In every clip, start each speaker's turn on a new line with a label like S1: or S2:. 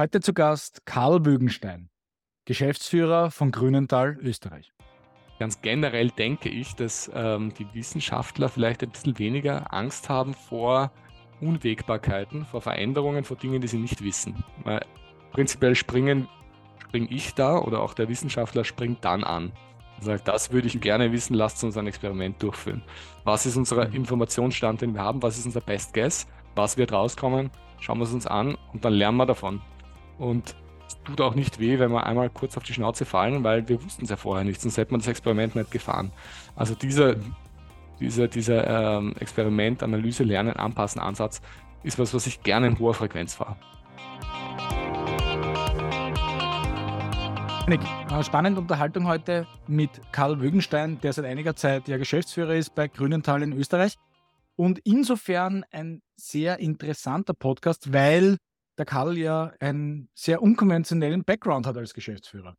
S1: Heute zu Gast Karl Wögenstein, Geschäftsführer von Grünenthal, Österreich.
S2: Ganz generell denke ich, dass ähm, die Wissenschaftler vielleicht ein bisschen weniger Angst haben vor Unwägbarkeiten, vor Veränderungen, vor Dingen, die sie nicht wissen. Weil prinzipiell springen, springe ich da oder auch der Wissenschaftler springt dann an. Sagt, das würde ich gerne wissen, lasst uns ein Experiment durchführen. Was ist unser mhm. Informationsstand, den wir haben? Was ist unser Best Guess? Was wird rauskommen? Schauen wir es uns an und dann lernen wir davon. Und es tut auch nicht weh, wenn wir einmal kurz auf die Schnauze fallen, weil wir wussten es ja vorher nicht, sonst hätte man das Experiment nicht gefahren. Also dieser, dieser, dieser ähm, Experiment, Analyse, Lernen, Anpassen Ansatz ist was, was ich gerne in hoher Frequenz fahre.
S1: Eine spannende Unterhaltung heute mit Karl Wögenstein, der seit einiger Zeit ja Geschäftsführer ist bei Grünenthal in Österreich. Und insofern ein sehr interessanter Podcast, weil der Karl ja einen sehr unkonventionellen Background hat als Geschäftsführer.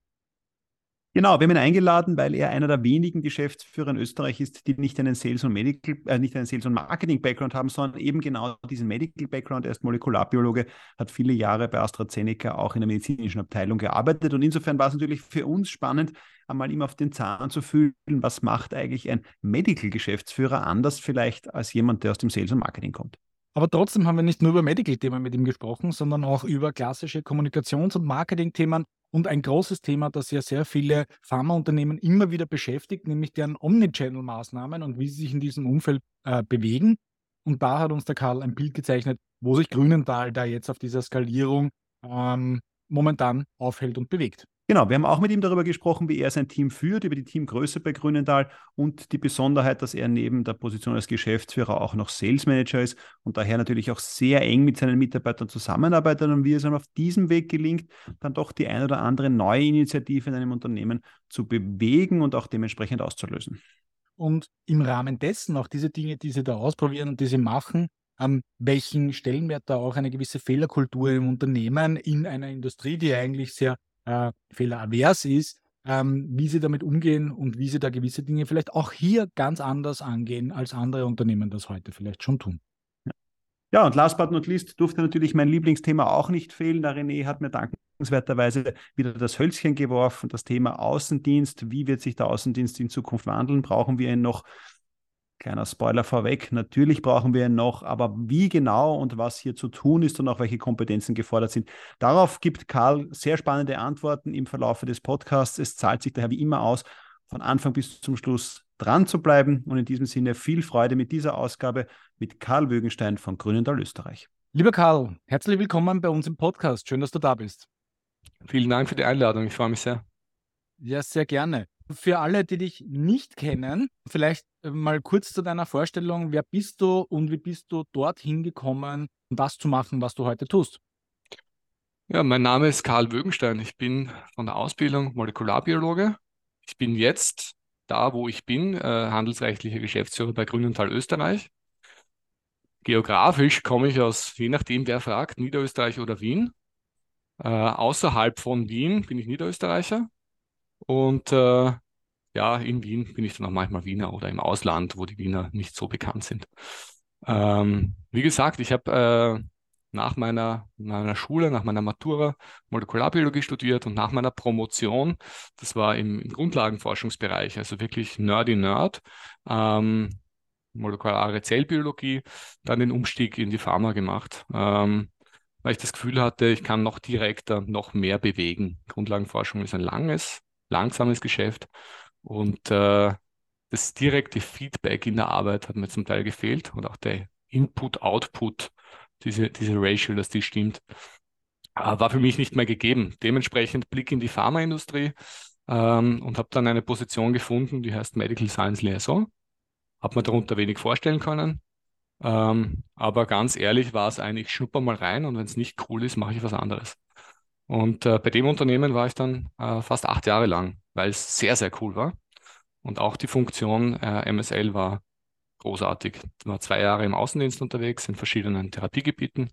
S3: Genau, wir haben ihn eingeladen, weil er einer der wenigen Geschäftsführer in Österreich ist, die nicht einen Sales und Medical, äh, nicht einen Sales und Marketing Background haben, sondern eben genau diesen Medical Background. Er ist Molekularbiologe, hat viele Jahre bei AstraZeneca auch in der medizinischen Abteilung gearbeitet und insofern war es natürlich für uns spannend, einmal ihm auf den Zahn zu fühlen, was macht eigentlich ein Medical Geschäftsführer anders vielleicht als jemand, der aus dem Sales und Marketing kommt.
S1: Aber trotzdem haben wir nicht nur über Medical-Themen mit ihm gesprochen, sondern auch über klassische Kommunikations- und Marketing-Themen und ein großes Thema, das ja sehr viele Pharmaunternehmen immer wieder beschäftigt, nämlich deren Omnichannel-Maßnahmen und wie sie sich in diesem Umfeld äh, bewegen. Und da hat uns der Karl ein Bild gezeichnet, wo sich Grünenthal da jetzt auf dieser Skalierung ähm, momentan aufhält und bewegt.
S3: Genau, wir haben auch mit ihm darüber gesprochen, wie er sein Team führt, über die Teamgröße bei Grünenthal und die Besonderheit, dass er neben der Position als Geschäftsführer auch noch Sales Manager ist und daher natürlich auch sehr eng mit seinen Mitarbeitern zusammenarbeitet und wie es ihm auf diesem Weg gelingt, dann doch die ein oder andere neue Initiative in einem Unternehmen zu bewegen und auch dementsprechend auszulösen.
S1: Und im Rahmen dessen auch diese Dinge, die sie da ausprobieren und die sie machen, ähm, welchen Stellenwert da auch eine gewisse Fehlerkultur im Unternehmen in einer Industrie, die eigentlich sehr äh, fehleravers ist, ähm, wie sie damit umgehen und wie sie da gewisse Dinge vielleicht auch hier ganz anders angehen, als andere Unternehmen das heute vielleicht schon tun.
S3: Ja, und last but not least durfte natürlich mein Lieblingsthema auch nicht fehlen. Der René hat mir dankenswerterweise wieder das Hölzchen geworfen, das Thema Außendienst. Wie wird sich der Außendienst in Zukunft wandeln? Brauchen wir ihn noch? Kleiner Spoiler vorweg, natürlich brauchen wir ihn noch, aber wie genau und was hier zu tun ist und auch welche Kompetenzen gefordert sind, darauf gibt Karl sehr spannende Antworten im Verlauf des Podcasts. Es zahlt sich daher wie immer aus, von Anfang bis zum Schluss dran zu bleiben und in diesem Sinne viel Freude mit dieser Ausgabe mit Karl Wögenstein von Grünenthal Österreich.
S1: Lieber Karl, herzlich willkommen bei uns im Podcast. Schön, dass du da bist.
S2: Vielen Dank für die Einladung. Ich freue mich sehr.
S1: Ja, sehr gerne. Für alle, die dich nicht kennen, vielleicht äh, mal kurz zu deiner Vorstellung. Wer bist du und wie bist du dorthin gekommen, das zu machen, was du heute tust?
S2: Ja, mein Name ist Karl Wögenstein. Ich bin von der Ausbildung Molekularbiologe. Ich bin jetzt da, wo ich bin, äh, handelsrechtlicher Geschäftsführer bei Grünenthal Österreich. Geografisch komme ich aus, je nachdem wer fragt, Niederösterreich oder Wien. Äh, außerhalb von Wien bin ich Niederösterreicher. Und äh, ja, in Wien bin ich dann auch manchmal Wiener oder im Ausland, wo die Wiener nicht so bekannt sind. Ähm, wie gesagt, ich habe äh, nach meiner, meiner Schule, nach meiner Matura Molekularbiologie studiert und nach meiner Promotion, das war im, im Grundlagenforschungsbereich, also wirklich nerdy Nerd, ähm, molekulare Zellbiologie, dann den Umstieg in die Pharma gemacht, ähm, weil ich das Gefühl hatte, ich kann noch direkter, noch mehr bewegen. Grundlagenforschung ist ein langes, langsames Geschäft und äh, das direkte Feedback in der Arbeit hat mir zum Teil gefehlt und auch der Input-Output, diese, diese Ratio, dass die stimmt, äh, war für mich nicht mehr gegeben. Dementsprechend Blick in die Pharmaindustrie ähm, und habe dann eine Position gefunden, die heißt Medical Science Liaison. Habe mir darunter wenig vorstellen können. Ähm, aber ganz ehrlich war es eigentlich, ich schnupper mal rein und wenn es nicht cool ist, mache ich was anderes. Und äh, bei dem Unternehmen war ich dann äh, fast acht Jahre lang, weil es sehr, sehr cool war. Und auch die Funktion äh, MSL war großartig. Ich war zwei Jahre im Außendienst unterwegs in verschiedenen Therapiegebieten.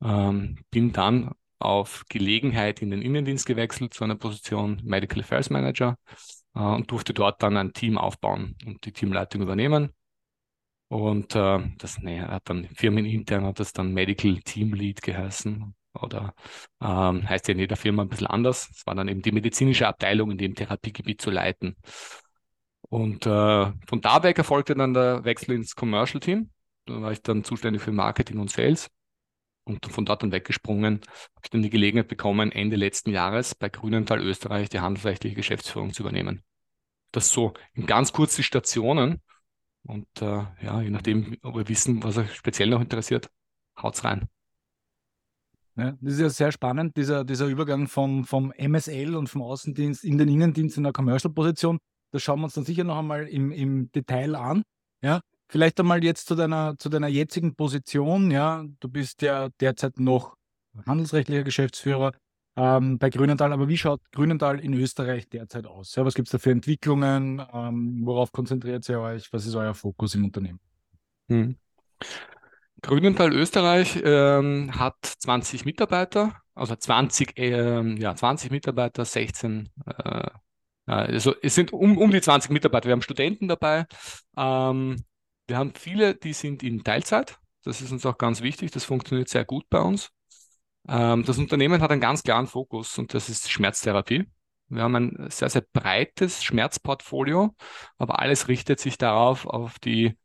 S2: Ähm, bin dann auf Gelegenheit in den Innendienst gewechselt zu einer Position Medical Affairs Manager äh, und durfte dort dann ein Team aufbauen und die Teamleitung übernehmen. Und äh, das nee, hat dann firmenintern hat das dann Medical Team Lead geheißen. Oder ähm, heißt ja in jeder Firma ein bisschen anders. Es war dann eben die medizinische Abteilung in dem Therapiegebiet zu leiten. Und äh, von da weg erfolgte dann der Wechsel ins Commercial Team. Da war ich dann zuständig für Marketing und Sales und von dort dann weggesprungen, habe ich dann die Gelegenheit bekommen, Ende letzten Jahres bei Grünenthal Österreich die handelsrechtliche Geschäftsführung zu übernehmen. Das so in ganz kurzen Stationen. Und äh, ja, je nachdem, ob wir wissen, was euch speziell noch interessiert, haut's rein.
S1: Ja, das ist ja sehr spannend, dieser, dieser Übergang vom, vom MSL und vom Außendienst in den Innendienst in der Commercial-Position. Das schauen wir uns dann sicher noch einmal im, im Detail an. Ja, vielleicht einmal jetzt zu deiner, zu deiner jetzigen Position. Ja, du bist ja derzeit noch handelsrechtlicher Geschäftsführer ähm, bei Grünenthal. Aber wie schaut Grünenthal in Österreich derzeit aus? Ja, was gibt es da für Entwicklungen? Ähm, worauf konzentriert ihr euch? Was ist euer Fokus im Unternehmen? Hm.
S2: Grünenthal Österreich ähm, hat 20 Mitarbeiter, also 20, ähm, ja, 20 Mitarbeiter, 16, äh, also es sind um, um die 20 Mitarbeiter. Wir haben Studenten dabei. Ähm, wir haben viele, die sind in Teilzeit. Das ist uns auch ganz wichtig. Das funktioniert sehr gut bei uns. Ähm, das Unternehmen hat einen ganz klaren Fokus und das ist Schmerztherapie. Wir haben ein sehr, sehr breites Schmerzportfolio, aber alles richtet sich darauf, auf die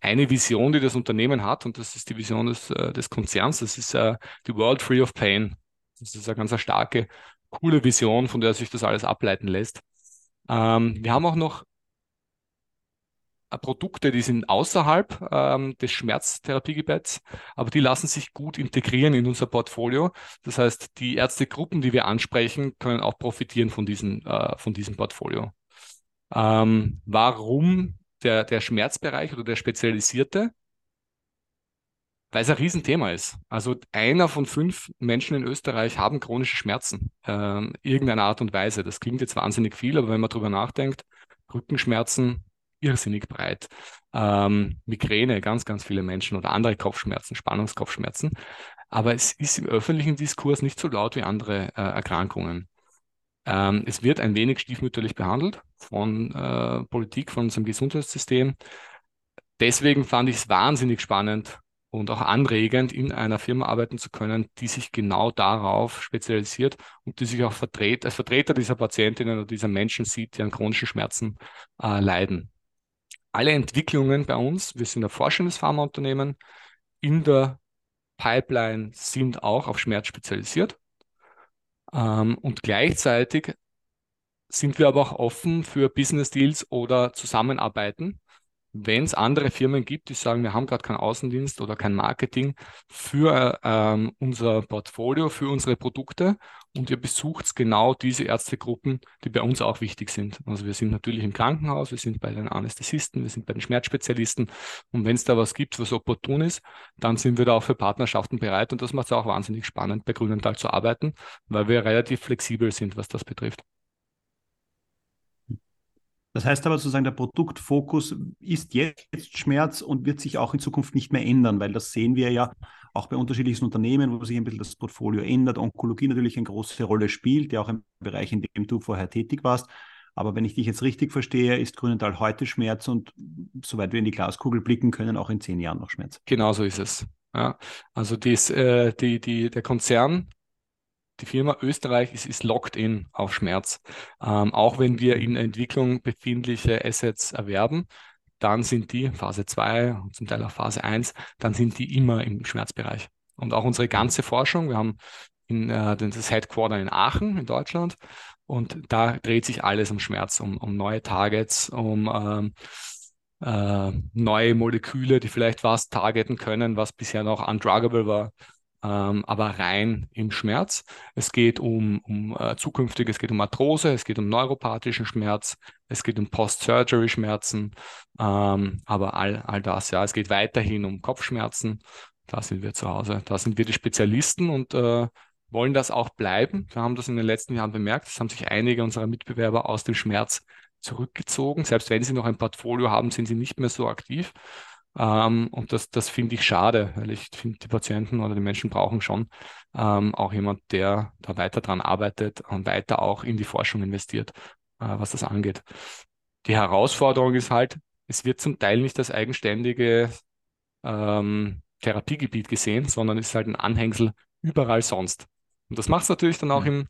S2: eine Vision, die das Unternehmen hat, und das ist die Vision des, äh, des Konzerns, das ist äh, die World Free of Pain. Das ist eine ganz starke, coole Vision, von der sich das alles ableiten lässt. Ähm, wir haben auch noch äh, Produkte, die sind außerhalb ähm, des Schmerztherapiegebiets, aber die lassen sich gut integrieren in unser Portfolio. Das heißt, die Ärztegruppen, die wir ansprechen, können auch profitieren von, diesen, äh, von diesem Portfolio. Ähm, warum der, der Schmerzbereich oder der spezialisierte, weil es ein Riesenthema ist. Also einer von fünf Menschen in Österreich haben chronische Schmerzen, äh, irgendeiner Art und Weise. Das klingt jetzt wahnsinnig viel, aber wenn man darüber nachdenkt, Rückenschmerzen, irrsinnig breit. Ähm, Migräne, ganz, ganz viele Menschen oder andere Kopfschmerzen, Spannungskopfschmerzen. Aber es ist im öffentlichen Diskurs nicht so laut wie andere äh, Erkrankungen. Ähm, es wird ein wenig stiefmütterlich behandelt von äh, Politik, von unserem Gesundheitssystem. Deswegen fand ich es wahnsinnig spannend und auch anregend, in einer Firma arbeiten zu können, die sich genau darauf spezialisiert und die sich auch vertret als Vertreter dieser Patientinnen oder dieser Menschen sieht, die an chronischen Schmerzen äh, leiden. Alle Entwicklungen bei uns, wir sind ein forschendes Pharmaunternehmen, in der Pipeline sind auch auf Schmerz spezialisiert. Ähm, und gleichzeitig sind wir aber auch offen für Business Deals oder Zusammenarbeiten, wenn es andere Firmen gibt, die sagen, wir haben gerade keinen Außendienst oder kein Marketing für ähm, unser Portfolio, für unsere Produkte und ihr besucht genau diese Ärztegruppen, die bei uns auch wichtig sind. Also wir sind natürlich im Krankenhaus, wir sind bei den Anästhesisten, wir sind bei den Schmerzspezialisten und wenn es da was gibt, was opportun ist, dann sind wir da auch für Partnerschaften bereit und das macht es auch wahnsinnig spannend, bei Grünenthal zu arbeiten, weil wir relativ flexibel sind, was das betrifft.
S3: Das heißt aber sozusagen, der Produktfokus ist jetzt Schmerz und wird sich auch in Zukunft nicht mehr ändern, weil das sehen wir ja auch bei unterschiedlichen Unternehmen, wo sich ein bisschen das Portfolio ändert. Onkologie natürlich eine große Rolle spielt, ja auch im Bereich, in dem du vorher tätig warst. Aber wenn ich dich jetzt richtig verstehe, ist Grünenthal heute Schmerz und soweit wir in die Glaskugel blicken können, auch in zehn Jahren noch Schmerz.
S2: Genau so ist es. Ja, also dies, äh, die, die, der Konzern die Firma Österreich ist, ist locked in auf Schmerz. Ähm, auch wenn wir in Entwicklung befindliche Assets erwerben, dann sind die Phase 2 und zum Teil auch Phase 1, dann sind die immer im Schmerzbereich. Und auch unsere ganze Forschung, wir haben in, äh, das Headquarter in Aachen in Deutschland und da dreht sich alles um Schmerz, um, um neue Targets, um ähm, äh, neue Moleküle, die vielleicht was targeten können, was bisher noch undruggable war ähm, aber rein im Schmerz. Es geht um, um äh, zukünftig, es geht um Arthrose, es geht um neuropathischen Schmerz, es geht um Post-Surgery-Schmerzen, ähm, aber all, all das, ja. Es geht weiterhin um Kopfschmerzen. Da sind wir zu Hause. Da sind wir die Spezialisten und äh, wollen das auch bleiben. Wir haben das in den letzten Jahren bemerkt. Es haben sich einige unserer Mitbewerber aus dem Schmerz zurückgezogen. Selbst wenn sie noch ein Portfolio haben, sind sie nicht mehr so aktiv. Ähm, und das, das finde ich schade, weil ich finde, die Patienten oder die Menschen brauchen schon ähm, auch jemand, der da weiter dran arbeitet und weiter auch in die Forschung investiert, äh, was das angeht. Die Herausforderung ist halt, es wird zum Teil nicht als eigenständige ähm, Therapiegebiet gesehen, sondern ist halt ein Anhängsel überall sonst. Und das macht es natürlich dann auch
S3: Mhm.
S2: im,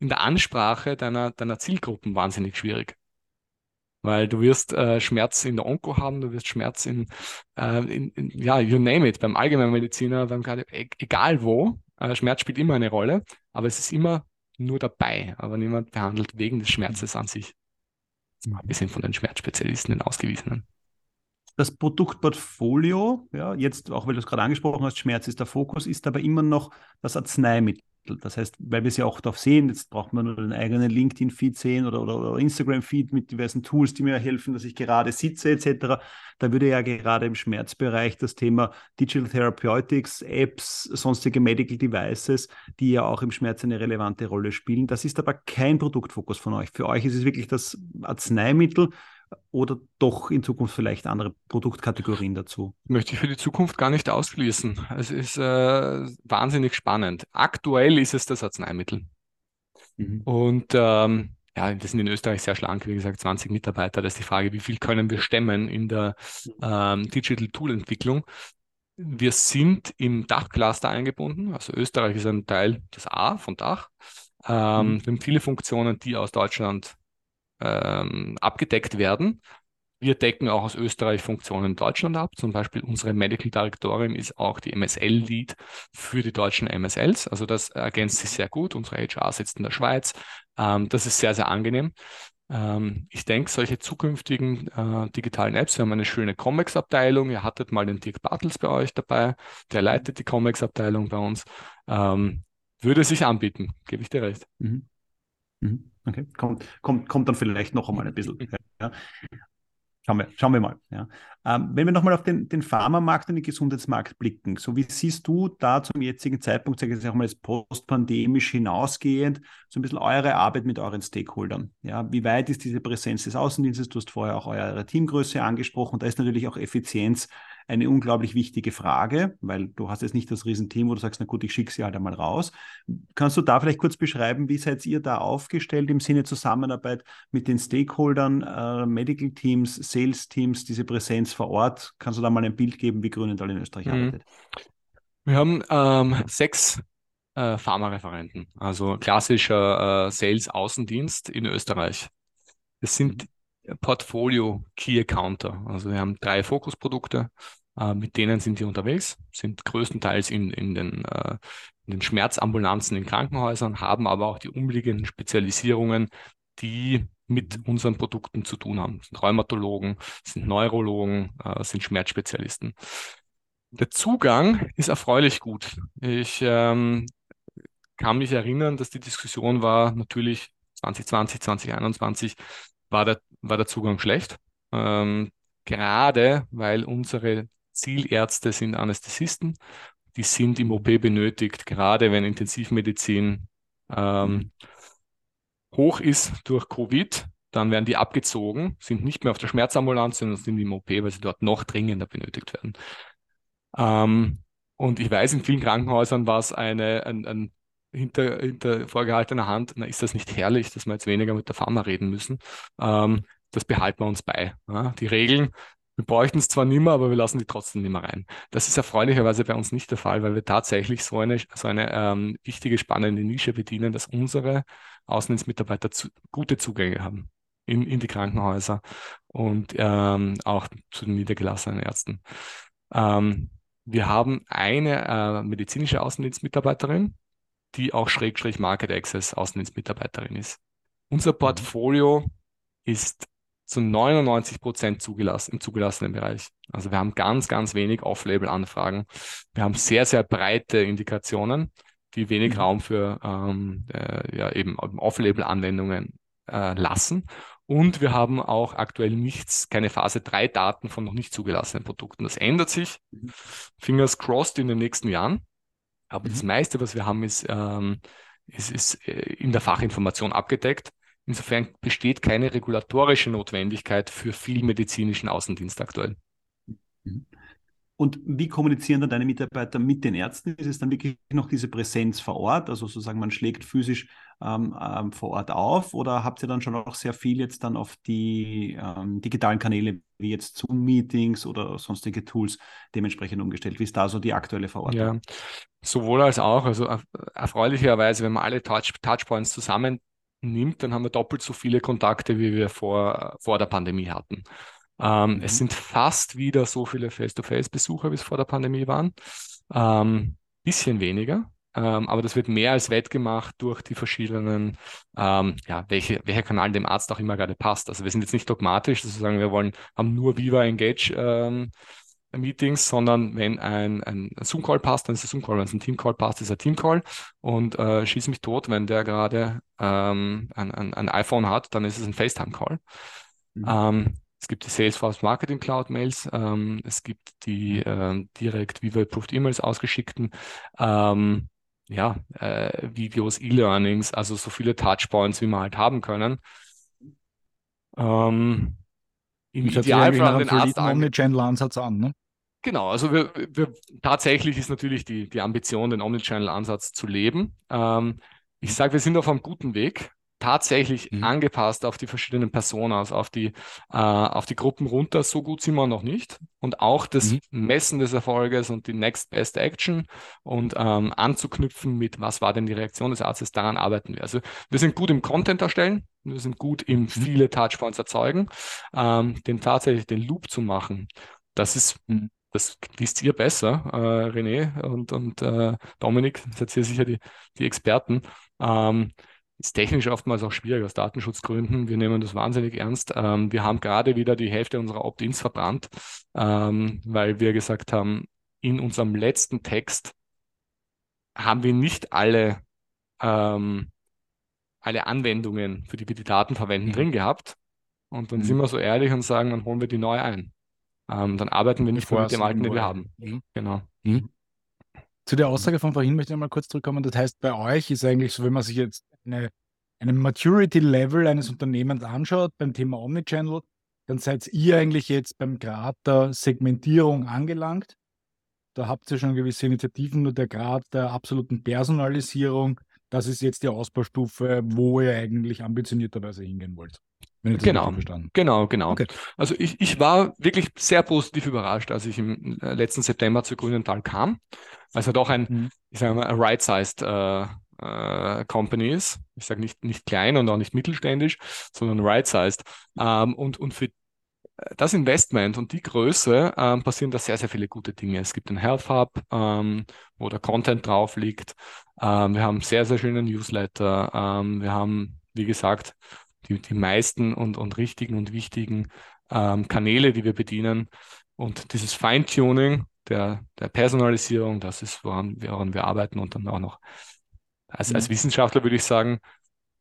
S2: in der Ansprache deiner, deiner Zielgruppen wahnsinnig schwierig. Weil du wirst äh, Schmerz in der Onko haben, du wirst Schmerz in, äh, in, in ja, you name it, beim Allgemeinmediziner, beim Kardio, e egal wo. Äh, Schmerz spielt immer eine Rolle, aber es ist immer nur dabei, aber niemand behandelt wegen des Schmerzes an sich. Abgesehen von den Schmerzspezialisten, den ausgewiesenen.
S3: Das Produktportfolio, ja, jetzt auch weil du es gerade angesprochen hast, Schmerz ist der Fokus, ist aber immer noch das Arzneimittel. Das heißt, weil wir es ja auch darauf sehen, jetzt braucht man nur den eigenen LinkedIn-Feed sehen oder, oder, oder Instagram-Feed mit diversen Tools, die mir helfen, dass ich gerade sitze etc. Da würde ja gerade im Schmerzbereich das Thema Digital Therapeutics, Apps, sonstige Medical Devices, die ja auch im Schmerz eine relevante Rolle spielen. Das ist aber kein Produktfokus von euch. Für euch ist es wirklich das Arzneimittel oder doch in Zukunft vielleicht andere Produktkategorien dazu?
S2: Möchte ich für die Zukunft gar nicht ausschließen. Es ist äh, wahnsinnig spannend. Aktuell ist es das Arzneimittel.
S3: Mhm.
S2: Und ähm, ja, wir sind in Österreich sehr schlank, wie gesagt, 20 Mitarbeiter. Das ist die Frage, wie viel können wir stemmen in der ähm, Digital Tool Entwicklung. Wir sind im Dachcluster eingebunden. Also Österreich ist ein Teil des A von Dach. Ähm,
S3: Mhm.
S2: Wir haben viele Funktionen, die aus Deutschland ähm, abgedeckt werden. Wir decken auch aus Österreich Funktionen in Deutschland ab. Zum Beispiel unsere Medical Directorin ist auch die MSL-Lead für die deutschen MSLs. Also das ergänzt sich sehr gut. Unsere HR sitzt in der Schweiz. Ähm, das ist sehr, sehr angenehm. Ähm, ich denke, solche zukünftigen äh, digitalen Apps, wir haben eine schöne Comics-Abteilung. Ihr hattet mal den Dirk Bartels bei euch dabei. Der leitet die Comics-Abteilung bei uns. Ähm, würde sich anbieten, gebe ich dir recht.
S3: Mhm. Mhm. Okay, kommt, kommt, kommt dann vielleicht noch einmal ein bisschen. Ja. Schauen wir, schauen wir mal. Ja. Ähm, wenn wir nochmal auf den, den Pharmamarkt und den Gesundheitsmarkt blicken, so wie siehst du da zum jetzigen Zeitpunkt, sage ich jetzt auch mal jetzt postpandemisch hinausgehend, so ein bisschen eure Arbeit mit euren Stakeholdern? Ja, wie weit ist diese Präsenz des Außendienstes? Du hast vorher auch eure Teamgröße angesprochen. Da ist natürlich auch Effizienz eine unglaublich wichtige Frage, weil du hast jetzt nicht das Riesenteam, wo du sagst, na gut, ich schicke sie halt einmal raus. Kannst du da vielleicht kurz beschreiben, wie seid ihr da aufgestellt im Sinne Zusammenarbeit mit den Stakeholdern, äh, Medical Teams, Sales Teams, diese Präsenz vor Ort? Kannst du da mal ein Bild geben, wie Grünenthal in Österreich
S2: Mhm.
S3: arbeitet?
S2: Wir haben ähm, sechs äh, Pharmareferenten, also klassischer äh, Sales-Außendienst in Österreich. Das sind Portfolio Key Accounter. Also wir haben drei Fokusprodukte, äh, mit denen sind wir unterwegs, sind größtenteils in, in, den, äh, in den Schmerzambulanzen in Krankenhäusern, haben aber auch die umliegenden Spezialisierungen, die mit unseren Produkten zu tun haben. Das sind Rheumatologen, sind Neurologen, äh, sind Schmerzspezialisten. Der Zugang ist erfreulich gut. Ich ähm, kann mich erinnern, dass die Diskussion war, natürlich 2020, 2021 war der, war der Zugang schlecht. Ähm, gerade weil unsere Zielärzte sind Anästhesisten, die sind im OP benötigt, gerade wenn Intensivmedizin ähm, hoch ist durch Covid, dann werden die abgezogen, sind nicht mehr auf der Schmerzambulanz, sondern sind im OP, weil sie dort noch dringender benötigt werden. Ähm, und ich weiß, in vielen Krankenhäusern war es eine, ein, ein hinter, hinter vorgehaltener Hand, na, ist das nicht herrlich, dass wir jetzt weniger mit der Pharma reden müssen? Ähm, das behalten wir uns bei. Ja? Die Regeln, wir bräuchten es zwar nicht mehr, aber wir lassen die trotzdem nicht mehr rein. Das ist erfreulicherweise bei uns nicht der Fall, weil wir tatsächlich so eine, so eine ähm, wichtige, spannende Nische bedienen, dass unsere Außendienstmitarbeiter zu, gute Zugänge haben in, in die Krankenhäuser und ähm, auch zu den niedergelassenen Ärzten. Ähm, wir haben eine äh, medizinische Außendienstmitarbeiterin, die auch Schrägstrich Market Access Außendienstmitarbeiterin ist. Unser Portfolio ist zu 99 Prozent zugelassen, im zugelassenen Bereich. Also wir haben ganz, ganz wenig Off-Label-Anfragen. Wir haben sehr, sehr breite Indikationen, die wenig
S3: Mhm.
S2: Raum für ähm, äh, ja, eben Off-Label-Anwendungen äh, lassen. Und wir haben auch aktuell nichts, keine Phase 3 Daten von noch nicht zugelassenen Produkten. Das ändert sich.
S3: Mhm.
S2: Fingers crossed in den nächsten Jahren. Aber das
S3: Mhm.
S2: meiste, was wir haben, ist, ähm, ist, ist äh, in der Fachinformation abgedeckt. Insofern besteht keine regulatorische Notwendigkeit für viel medizinischen Außendienst aktuell.
S3: Mhm. Und wie kommunizieren dann deine Mitarbeiter mit den Ärzten? Ist es dann wirklich noch diese Präsenz vor Ort, also sozusagen man schlägt physisch ähm, ähm, vor Ort auf oder habt ihr dann schon auch sehr viel jetzt dann auf die ähm, digitalen Kanäle wie jetzt Zoom-Meetings oder sonstige Tools dementsprechend umgestellt? Wie ist da so die aktuelle Verordnung?
S2: Ja, sowohl als auch. Also erfreulicherweise, wenn man alle Touch Touchpoints zusammennimmt, dann haben wir doppelt so viele Kontakte, wie wir vor, vor der Pandemie hatten. Ähm, mhm. Es sind fast wieder so viele Face-to-Face-Besucher, wie es vor der Pandemie waren. Ähm, bisschen weniger, ähm, aber das wird mehr als wettgemacht durch die verschiedenen, ähm, ja, welche, welcher Kanal dem Arzt auch immer gerade passt. Also wir sind jetzt nicht dogmatisch, dass wir sagen, wir wollen, haben nur Viva Engage ähm, Meetings, sondern wenn ein, ein Zoom-Call passt, dann ist es Zoom-Call. Wenn es ein Team-Call passt, ist es ein Team-Call. Und äh, schieß mich tot, wenn der gerade ähm, ein, ein, ein, iPhone hat, dann ist es ein FaceTime-Call. Mhm. Ähm, es gibt die Salesforce Marketing Cloud Mails, ähm, es gibt die ähm, direkt Viva Approved E-Mails ausgeschickten. Ähm, ja, äh, Videos, E-Learnings, also so viele Touchpoints, wie wir halt haben können.
S1: Ähm, Im Idealfall den Arzt Omnichannel-Ansatz an, ne?
S2: Genau, also wir, wir, tatsächlich ist natürlich die, die Ambition, den Omnichannel-Ansatz zu leben. Ähm, ich sage, wir sind auf einem guten Weg tatsächlich mhm. angepasst auf die verschiedenen Personas, auf die, äh, auf die Gruppen runter. So gut sind wir noch nicht. Und auch das mhm. Messen des Erfolges und die Next Best Action und ähm, anzuknüpfen mit, was war denn die Reaktion des Arztes, daran arbeiten wir. Also wir sind gut im Content erstellen, wir sind gut im mhm. viele Touchpoints erzeugen, ähm, den tatsächlich den Loop zu machen. Das ist mhm. das wisst ihr besser, äh, René und, und äh, Dominik, seid ihr sicher die, die Experten. Ähm, ist technisch oftmals auch schwierig aus Datenschutzgründen. Wir nehmen das wahnsinnig ernst. Ähm, wir haben gerade wieder die Hälfte unserer Opt-ins verbrannt, ähm, weil wir gesagt haben, in unserem letzten Text haben wir nicht alle, ähm, alle Anwendungen, für die wir die Daten verwenden, mhm. drin gehabt. Und dann mhm. sind wir so ehrlich und sagen, dann holen wir die neu ein. Ähm, dann arbeiten wir nicht mehr mit dem alten, den wir haben. Mhm. Genau. Mhm.
S1: Zu der Aussage von vorhin möchte ich mal kurz zurückkommen. Das heißt, bei euch ist eigentlich so, wenn man sich jetzt eine, eine Maturity-Level eines Unternehmens anschaut beim Thema Omnichannel, dann seid ihr eigentlich jetzt beim Grad der Segmentierung angelangt. Da habt ihr schon gewisse Initiativen, nur der Grad der absoluten Personalisierung, das ist jetzt die Ausbaustufe, wo ihr eigentlich ambitionierterweise hingehen wollt.
S2: Genau, genau, genau. Okay. Also ich, ich war wirklich sehr positiv überrascht, als ich im äh, letzten September zu Grünenthal kam, halt auch ein, mhm. ich sage mal, right-sized äh, äh, Company. Ich sage nicht, nicht klein und auch nicht mittelständisch, sondern right-sized. Ähm, und, und für das Investment und die Größe ähm, passieren da sehr, sehr viele gute Dinge. Es gibt einen Health Hub, ähm, wo der Content drauf liegt. Ähm, wir haben sehr, sehr schöne Newsletter. Ähm, wir haben, wie gesagt, die, die meisten und, und richtigen und wichtigen ähm, Kanäle, die wir bedienen. Und dieses Feintuning der, der Personalisierung, das ist, woran, woran wir arbeiten und dann auch noch als, als mhm. Wissenschaftler würde ich sagen,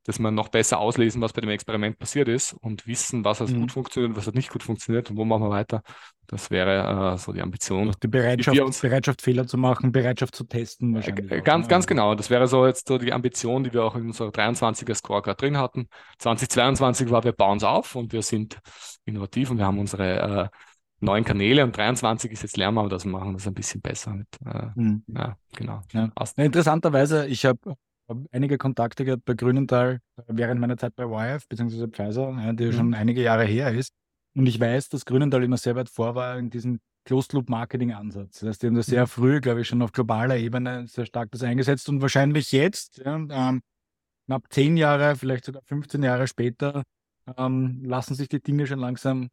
S2: dass man noch besser auslesen, was bei dem Experiment passiert ist und wissen, was hat mhm. gut funktioniert und was hat nicht gut funktioniert und wo machen wir weiter. Das wäre äh, so die Ambition.
S1: Die Bereitschaft, uns, Bereitschaft, Fehler zu machen, Bereitschaft zu testen.
S2: Äh, wahrscheinlich äh, ganz, ganz genau. Das wäre so jetzt so die Ambition, die wir auch in unserer 23er Scorecard drin hatten. 2022 war, wir bauen es auf und wir sind innovativ und wir haben unsere äh, neuen Kanäle und 23 ist jetzt lernen wir das machen das ein bisschen besser. Mit, äh, mhm. Ja, genau.
S1: Ja. Interessanterweise, ich habe einige Kontakte gehabt bei Grünenthal während meiner Zeit bei YF bzw. Pfizer, ja, die mhm. schon einige Jahre her ist. Und ich weiß, dass Grünenthal immer sehr weit vor war in diesem Closed-Loop-Marketing-Ansatz. Das heißt, die haben das sehr mhm. früh, glaube ich, schon auf globaler Ebene sehr stark das eingesetzt und wahrscheinlich jetzt, ja, ähm, knapp zehn Jahre, vielleicht sogar 15 Jahre später, ähm, lassen sich die Dinge schon langsam äh,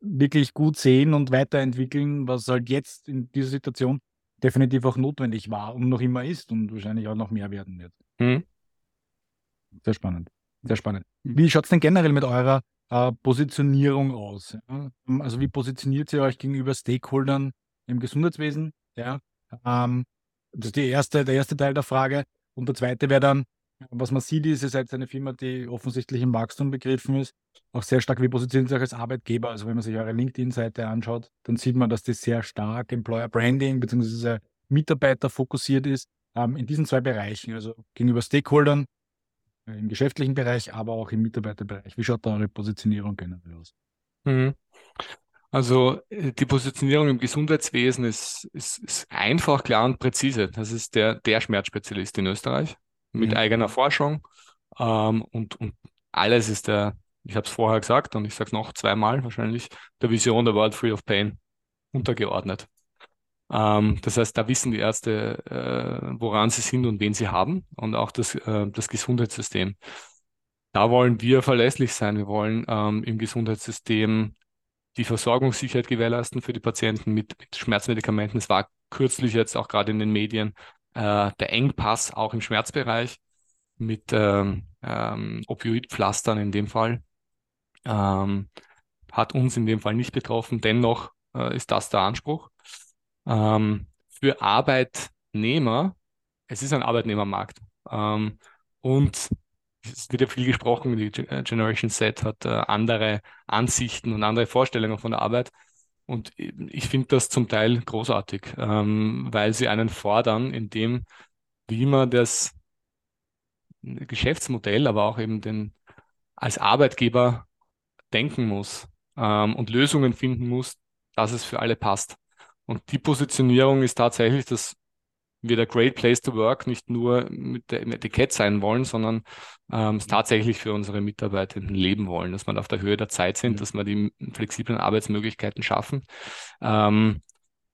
S1: wirklich gut sehen und weiterentwickeln, was halt jetzt in dieser Situation definitiv auch notwendig war und noch immer ist und wahrscheinlich auch noch mehr werden wird. Mhm. Sehr spannend. Sehr spannend. Mhm. Wie schaut es denn generell mit eurer äh, Positionierung aus? Ja? Also wie positioniert ihr euch gegenüber Stakeholdern im Gesundheitswesen? Ja? Ähm, das ist die erste, der erste Teil der Frage. Und der zweite wäre dann, was man sieht, ist, ihr seid eine Firma, die offensichtlich im Wachstum begriffen ist, auch sehr stark, wie positioniert sich als Arbeitgeber. Also wenn man sich eure LinkedIn-Seite anschaut, dann sieht man, dass die sehr stark Employer Branding bzw. Mitarbeiter fokussiert ist, ähm, in diesen zwei Bereichen, also gegenüber Stakeholdern äh, im geschäftlichen Bereich, aber auch im Mitarbeiterbereich. Wie schaut da eure Positionierung generell aus?
S2: Mhm. Also äh, die Positionierung im Gesundheitswesen ist, ist, ist, einfach, klar und präzise. Das ist der, der Schmerzspezialist in Österreich mit mhm. eigener Forschung ähm, und, und alles ist der, ich habe es vorher gesagt und ich sage es noch zweimal wahrscheinlich, der Vision der World Free of Pain untergeordnet. Ähm, das heißt, da wissen die Ärzte, äh, woran sie sind und wen sie haben und auch das, äh, das Gesundheitssystem. Da wollen wir verlässlich sein. Wir wollen ähm, im Gesundheitssystem die Versorgungssicherheit gewährleisten für die Patienten mit, mit Schmerzmedikamenten. Es war kürzlich jetzt auch gerade in den Medien äh, der Engpass auch im Schmerzbereich mit ähm, ähm, Opioidpflastern in dem Fall. Ähm, hat uns in dem Fall nicht betroffen. Dennoch äh, ist das der Anspruch. Ähm, für Arbeitnehmer, es ist ein Arbeitnehmermarkt. Ähm, und es wird ja viel gesprochen, die äh, Generation Z hat äh, andere Ansichten und andere Vorstellungen von der Arbeit. Und ich finde das zum Teil großartig, ähm, weil sie einen fordern, in dem, wie man das Geschäftsmodell, aber auch eben den als Arbeitgeber denken muss ähm, und Lösungen finden muss, dass es für alle passt. Und die Positionierung ist tatsächlich, dass wir der Great Place to Work nicht nur mit dem Etikett sein wollen, sondern ähm, es tatsächlich für unsere Mitarbeitenden leben wollen, dass wir auf der Höhe der Zeit sind, dass wir die flexiblen Arbeitsmöglichkeiten schaffen. Ähm,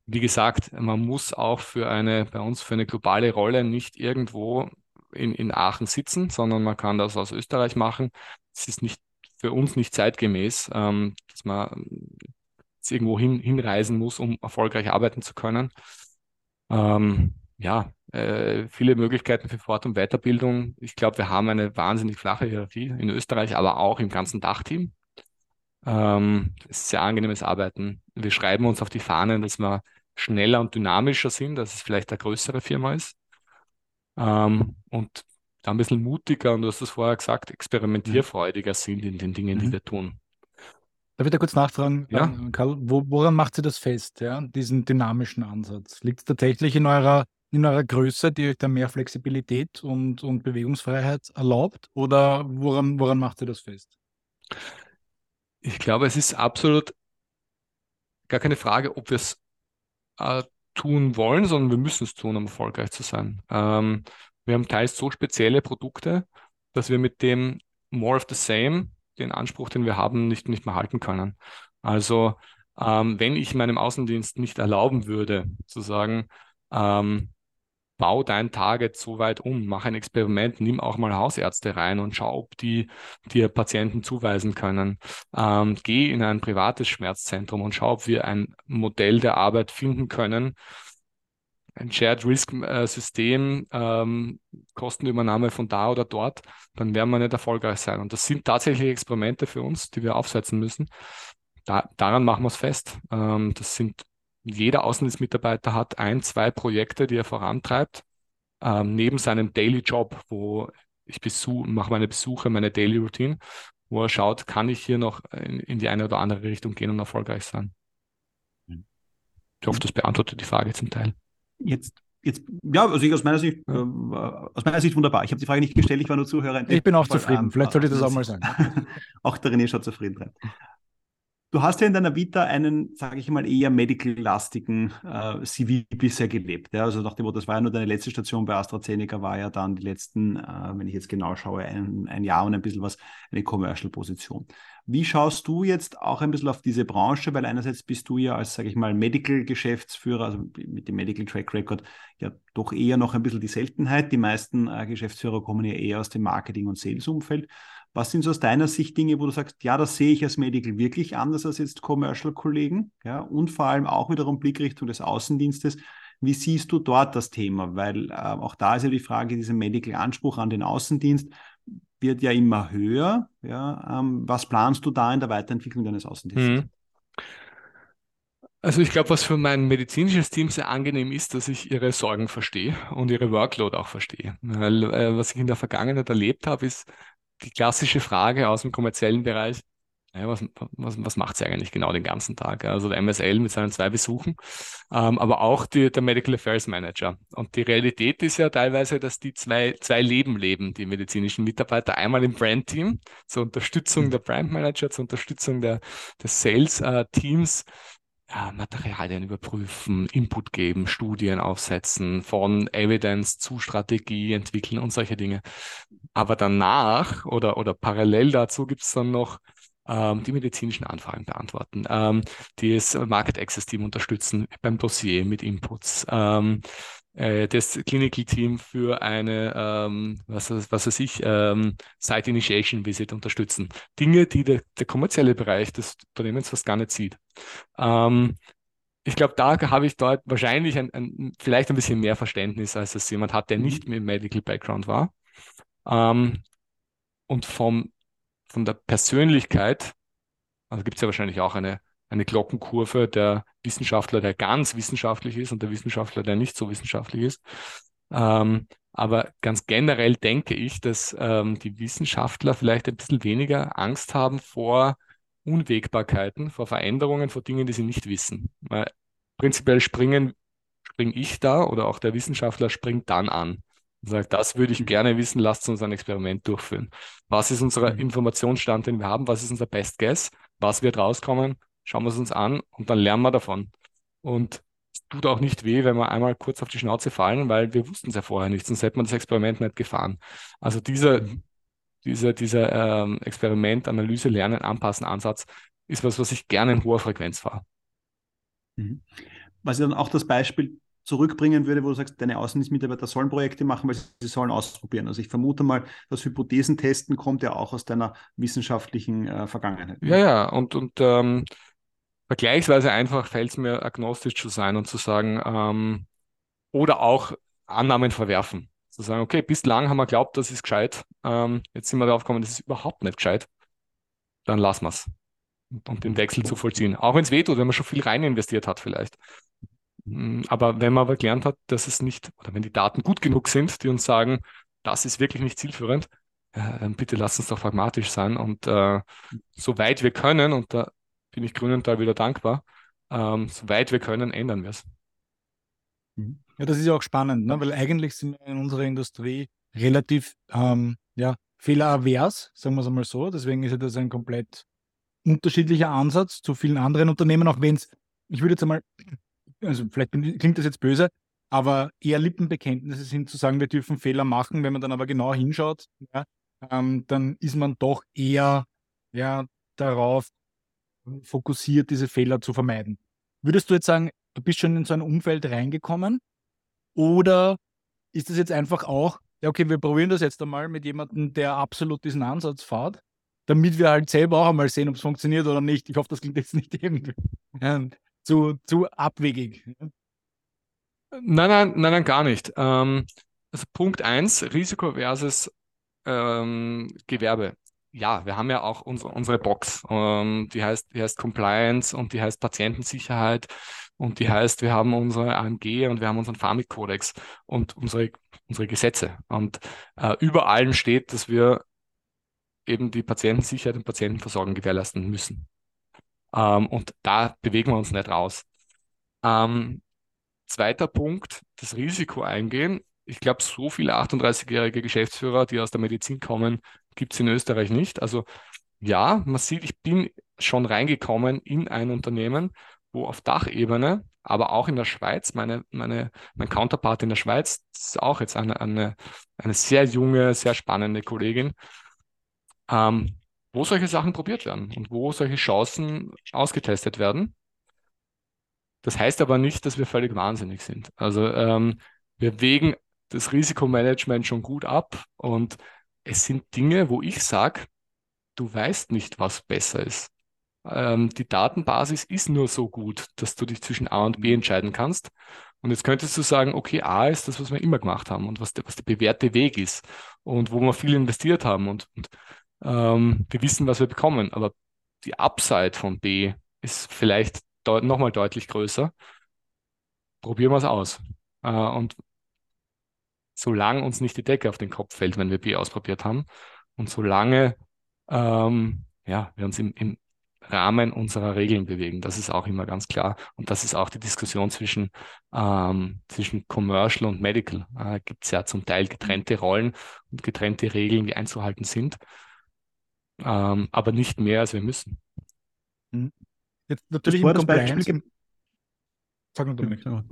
S2: wie gesagt, man muss auch für eine, bei uns für eine globale Rolle nicht irgendwo in, in Aachen sitzen, sondern man kann das aus Österreich machen. Es ist nicht für uns nicht zeitgemäß, ähm, dass man irgendwo hin, hinreisen muss, um erfolgreich arbeiten zu können. Ähm, ja, äh, viele Möglichkeiten für Fort- und Weiterbildung. Ich glaube, wir haben eine wahnsinnig flache Hierarchie in Österreich, aber auch im ganzen Dachteam. Ähm, es ist sehr angenehmes Arbeiten. Wir schreiben uns auf die Fahnen, dass wir schneller und dynamischer sind, dass es vielleicht eine größere Firma ist. Ähm, und da ein bisschen mutiger und du hast es vorher gesagt, experimentierfreudiger sind in den Dingen, mhm. die wir tun.
S1: Darf ich da kurz nachfragen, ja? Ähm, Karl, wo, woran macht sie das fest, ja, diesen dynamischen Ansatz? Liegt es tatsächlich in eurer in eurer Größe, die euch da mehr Flexibilität und, und Bewegungsfreiheit erlaubt? Oder woran, woran macht ihr das fest?
S2: Ich glaube, es ist absolut gar keine Frage, ob wir es äh, tun wollen, sondern wir müssen es tun, um erfolgreich zu sein. Ähm, wir haben teils so spezielle Produkte, dass wir mit dem More of the Same, den Anspruch, den wir haben, nicht, nicht mehr halten können. Also ähm, wenn ich meinem Außendienst nicht erlauben würde, zu sagen, ähm, bau dein Target so weit um, mach ein Experiment, nimm auch mal Hausärzte rein und schau, ob die dir Patienten zuweisen können. Ähm, geh in ein privates Schmerzzentrum und schau, ob wir ein Modell der Arbeit finden können, ein Shared Risk äh, System, ähm, Kostenübernahme von da oder dort, dann werden wir nicht erfolgreich sein. Und das sind tatsächlich Experimente für uns, die wir aufsetzen müssen. Da, daran machen wir es fest. Ähm, das sind jeder Außendienstmitarbeiter hat ein, zwei Projekte, die er vorantreibt, ähm, neben seinem Daily Job, wo ich besuch, mache meine Besuche, meine Daily Routine, wo er schaut, kann ich hier noch in, in die eine oder andere Richtung gehen und erfolgreich sein. Ich hoffe, das beantwortet die Frage zum Teil.
S3: Jetzt Jetzt, ja, also ich aus meiner Sicht, äh, aus meiner Sicht wunderbar. Ich habe die Frage nicht gestellt, ich war nur Zuhörer.
S1: Ich bin auch zufrieden. Vielleicht sollte ich das auch mal sagen.
S3: auch der René schaut zufrieden rein. Du hast ja in deiner Vita einen, sage ich mal, eher medical-lastigen äh, CV bisher gelebt. Ja? Also nach dem Motto, das war ja nur deine letzte Station bei AstraZeneca, war ja dann die letzten, äh, wenn ich jetzt genau schaue, ein, ein Jahr und ein bisschen was, eine Commercial-Position. Wie schaust du jetzt auch ein bisschen auf diese Branche? Weil einerseits bist du ja als, sage ich mal, Medical-Geschäftsführer, also mit dem Medical Track Record, ja doch eher noch ein bisschen die Seltenheit. Die meisten äh, Geschäftsführer kommen ja eher aus dem Marketing- und Sales-Umfeld. Was sind so aus deiner Sicht Dinge, wo du sagst, ja, das sehe ich als Medical wirklich anders als jetzt Commercial-Kollegen? Ja, und vor allem auch wiederum Blickrichtung des Außendienstes. Wie siehst du dort das Thema? Weil äh, auch da ist ja die Frage, dieser Medical-Anspruch an den Außendienst wird ja immer höher. Ja, ähm, was planst du da in der Weiterentwicklung deines Außendienstes? Mhm.
S2: Also ich glaube, was für mein medizinisches Team sehr angenehm ist, dass ich ihre Sorgen verstehe und ihre Workload auch verstehe. Weil äh, was ich in der Vergangenheit erlebt habe, ist, die klassische Frage aus dem kommerziellen Bereich, ja, was, was, was macht sie eigentlich genau den ganzen Tag? Also der MSL mit seinen zwei Besuchen, ähm, aber auch die, der Medical Affairs Manager. Und die Realität ist ja teilweise, dass die zwei, zwei Leben leben, die medizinischen Mitarbeiter. Einmal im Brand-Team, zur Unterstützung mhm. der Brand Manager, zur Unterstützung der, des Sales-Teams, ja, Materialien überprüfen, Input geben, Studien aufsetzen, von Evidence zu Strategie entwickeln und solche Dinge. Aber danach oder, oder parallel dazu gibt es dann noch ähm, die medizinischen Anfragen beantworten, ähm, die das Market Access Team unterstützen beim Dossier mit Inputs, ähm, äh, das Clinical Team für eine, ähm, was, was weiß ich, ähm, Site Initiation Visit unterstützen. Dinge, die der, der kommerzielle Bereich des Unternehmens fast gar nicht sieht. Ähm, ich glaube, da habe ich dort wahrscheinlich ein, ein, vielleicht ein bisschen mehr Verständnis, als es jemand hat, der nicht mit Medical Background war. Ähm, und vom, von der Persönlichkeit, also gibt es ja wahrscheinlich auch eine eine Glockenkurve der Wissenschaftler, der ganz wissenschaftlich ist und der Wissenschaftler, der nicht so wissenschaftlich ist. Ähm, aber ganz generell denke ich, dass ähm, die Wissenschaftler vielleicht ein bisschen weniger Angst haben vor Unwägbarkeiten, vor Veränderungen, vor Dingen, die sie nicht wissen. Weil prinzipiell springen, springe ich da oder auch der Wissenschaftler springt dann an und sagt, das würde ich gerne wissen, lasst uns ein Experiment durchführen. Was ist unser mhm. Informationsstand, den wir haben? Was ist unser Best Guess? Was wird rauskommen? Schauen wir es uns an und dann lernen wir davon. Und es tut auch nicht weh, wenn wir einmal kurz auf die Schnauze fallen, weil wir wussten es ja vorher nicht, sonst hätte man das Experiment nicht gefahren. Also dieser, mhm. dieser, dieser ähm, Experiment, Analyse, Lernen, Anpassen, Ansatz ist was, was ich gerne in hoher Frequenz fahre.
S3: Mhm. Was ich dann auch das Beispiel zurückbringen würde, wo du sagst, deine Außendienstmitarbeiter sollen Projekte machen, weil sie sollen ausprobieren. Also ich vermute mal, das Hypothesentesten kommt ja auch aus deiner wissenschaftlichen äh, Vergangenheit.
S2: Ja, ja, und, und ähm, vergleichsweise einfach fällt es mir agnostisch zu sein und zu sagen, ähm, oder auch Annahmen verwerfen. Zu sagen, okay, bislang haben wir glaubt, das ist gescheit. Ähm, jetzt sind wir darauf gekommen, das ist überhaupt nicht gescheit. Dann lassen wir es. Und den Wechsel zu vollziehen. Auch wenn es wehtut, wenn man schon viel rein investiert hat, vielleicht. Mm, aber wenn man aber gelernt hat, dass es nicht, oder wenn die Daten gut genug sind, die uns sagen, das ist wirklich nicht zielführend, äh, bitte lass uns doch pragmatisch sein und äh, soweit wir können, und da bin ich Grünenthal wieder dankbar. Ähm, soweit wir können, ändern wir es.
S1: Mhm. Ja, das ist ja auch spannend, ne? weil eigentlich sind wir in unserer Industrie relativ ähm, ja, fehleravers, sagen wir es einmal so. Deswegen ist ja das ein komplett unterschiedlicher Ansatz zu vielen anderen Unternehmen, auch wenn es, ich würde jetzt einmal, also vielleicht klingt das jetzt böse, aber eher Lippenbekenntnisse sind zu sagen, wir dürfen Fehler machen. Wenn man dann aber genau hinschaut, ja, ähm, dann ist man doch eher ja, darauf fokussiert, diese Fehler zu vermeiden. Würdest du jetzt sagen, du bist schon in so ein Umfeld reingekommen? Oder ist das jetzt einfach auch, ja, okay, wir probieren das jetzt einmal mit jemandem, der absolut diesen Ansatz fährt, damit wir halt selber auch einmal sehen, ob es funktioniert oder nicht. Ich hoffe, das klingt jetzt nicht irgendwie ja, zu, zu abwegig.
S2: Nein, nein, nein, nein, gar nicht. Ähm, also Punkt 1, Risiko versus ähm, Gewerbe ja, wir haben ja auch unsere, unsere Box, ähm, die, heißt, die heißt Compliance und die heißt Patientensicherheit und die heißt, wir haben unsere AMG und wir haben unseren Pharmik-Kodex und unsere, unsere Gesetze. Und äh, über allem steht, dass wir eben die Patientensicherheit und Patientenversorgung gewährleisten müssen. Ähm, und da bewegen wir uns nicht raus. Ähm, zweiter Punkt, das Risiko eingehen. Ich glaube, so viele 38-jährige Geschäftsführer, die aus der Medizin kommen, gibt es in Österreich nicht. Also ja, man sieht, ich bin schon reingekommen in ein Unternehmen, wo auf Dachebene, aber auch in der Schweiz, meine, meine, mein Counterpart in der Schweiz, das ist auch jetzt eine, eine, eine sehr junge, sehr spannende Kollegin, ähm, wo solche Sachen probiert werden und wo solche Chancen ausgetestet werden. Das heißt aber nicht, dass wir völlig wahnsinnig sind. Also ähm, wir wägen das Risikomanagement schon gut ab und es sind Dinge, wo ich sage, du weißt nicht, was besser ist. Ähm, die Datenbasis ist nur so gut, dass du dich zwischen A und B entscheiden kannst. Und jetzt könntest du sagen, okay, A ist das, was wir immer gemacht haben und was der, was der bewährte Weg ist und wo wir viel investiert haben und, und ähm, wir wissen, was wir bekommen. Aber die Upside von B ist vielleicht deut nochmal deutlich größer. Probieren wir es aus. Äh, und solange uns nicht die Decke auf den Kopf fällt, wenn wir Bier ausprobiert haben und solange ähm, ja, wir uns im, im Rahmen unserer Regeln bewegen. Das ist auch immer ganz klar. Und das ist auch die Diskussion zwischen, ähm, zwischen Commercial und Medical. Äh, Gibt es ja zum Teil getrennte Rollen und getrennte Regeln, die einzuhalten sind, ähm, aber nicht mehr, als wir müssen.
S3: Mhm. Jetzt natürlich im Compliance. Beispiel,
S1: Sag nur, Dominik. Ja,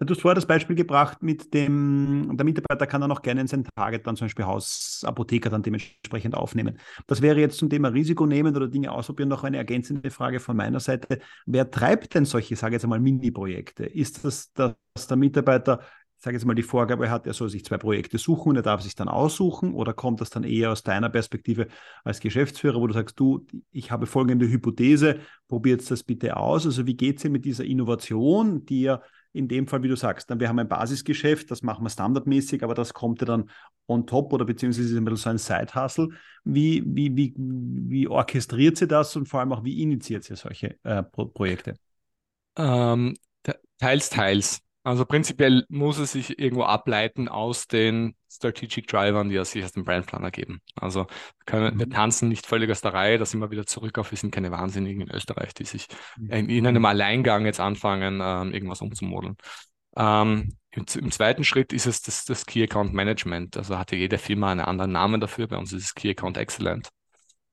S3: Du hast vorher das Beispiel gebracht mit dem, der Mitarbeiter kann dann auch gerne in sein Target dann zum Beispiel Hausapotheker dann dementsprechend aufnehmen. Das wäre jetzt zum Thema Risiko nehmen oder Dinge ausprobieren noch eine ergänzende Frage von meiner Seite. Wer treibt denn solche, sage ich jetzt einmal, Mini-Projekte? Ist das, dass der Mitarbeiter sage jetzt mal, die Vorgabe hat, er soll sich zwei Projekte suchen und er darf sich dann aussuchen oder kommt das dann eher aus deiner Perspektive als Geschäftsführer, wo du sagst, du, ich habe folgende Hypothese, probiert das bitte aus. Also wie geht es mit dieser Innovation, die ja in dem Fall, wie du sagst, dann wir haben ein Basisgeschäft, das machen wir standardmäßig, aber das kommt ja dann on top oder beziehungsweise ist ein bisschen so ein Side-Hustle. Wie, wie, wie, wie orchestriert sie das und vor allem auch wie initiiert sie solche äh, Pro Projekte?
S2: Ähm, teils, teils. Also prinzipiell muss es sich irgendwo ableiten aus den Strategic Drivern, die sich aus dem Brandplan ergeben. Also können, mhm. wir tanzen nicht völlig aus der Reihe, da sind wir wieder zurück auf, wir sind keine Wahnsinnigen in Österreich, die sich mhm. in, in einem Alleingang jetzt anfangen, ähm, irgendwas umzumodeln. Ähm, im, im, zweiten Schritt ist es das, das Key Account Management. Also hatte jede Firma einen anderen Namen dafür. Bei uns ist es Key Account Excellent,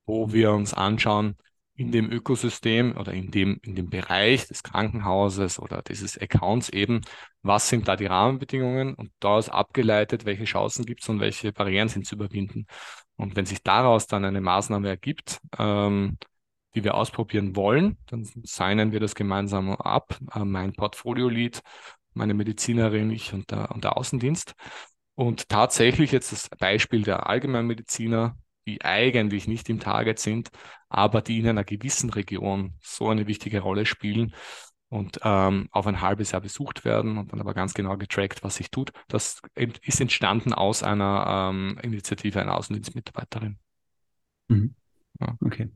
S2: wo mhm. wir uns anschauen, in dem Ökosystem oder in dem, in dem Bereich des Krankenhauses oder dieses Accounts eben, was sind da die Rahmenbedingungen und daraus abgeleitet, welche Chancen gibt es und welche Barrieren sind zu überwinden. Und wenn sich daraus dann eine Maßnahme ergibt, ähm, die wir ausprobieren wollen, dann signen wir das gemeinsam ab. Äh, mein Portfolio-Lead, meine Medizinerin, ich und der, und der Außendienst. Und tatsächlich jetzt das Beispiel der Allgemeinmediziner, die eigentlich nicht im Target sind, aber die in einer gewissen Region so eine wichtige Rolle spielen und ähm, auf ein halbes Jahr besucht werden und dann aber ganz genau getrackt, was sich tut. Das ist entstanden aus einer ähm, Initiative einer Außendienstmitarbeiterin.
S3: Mhm. Okay.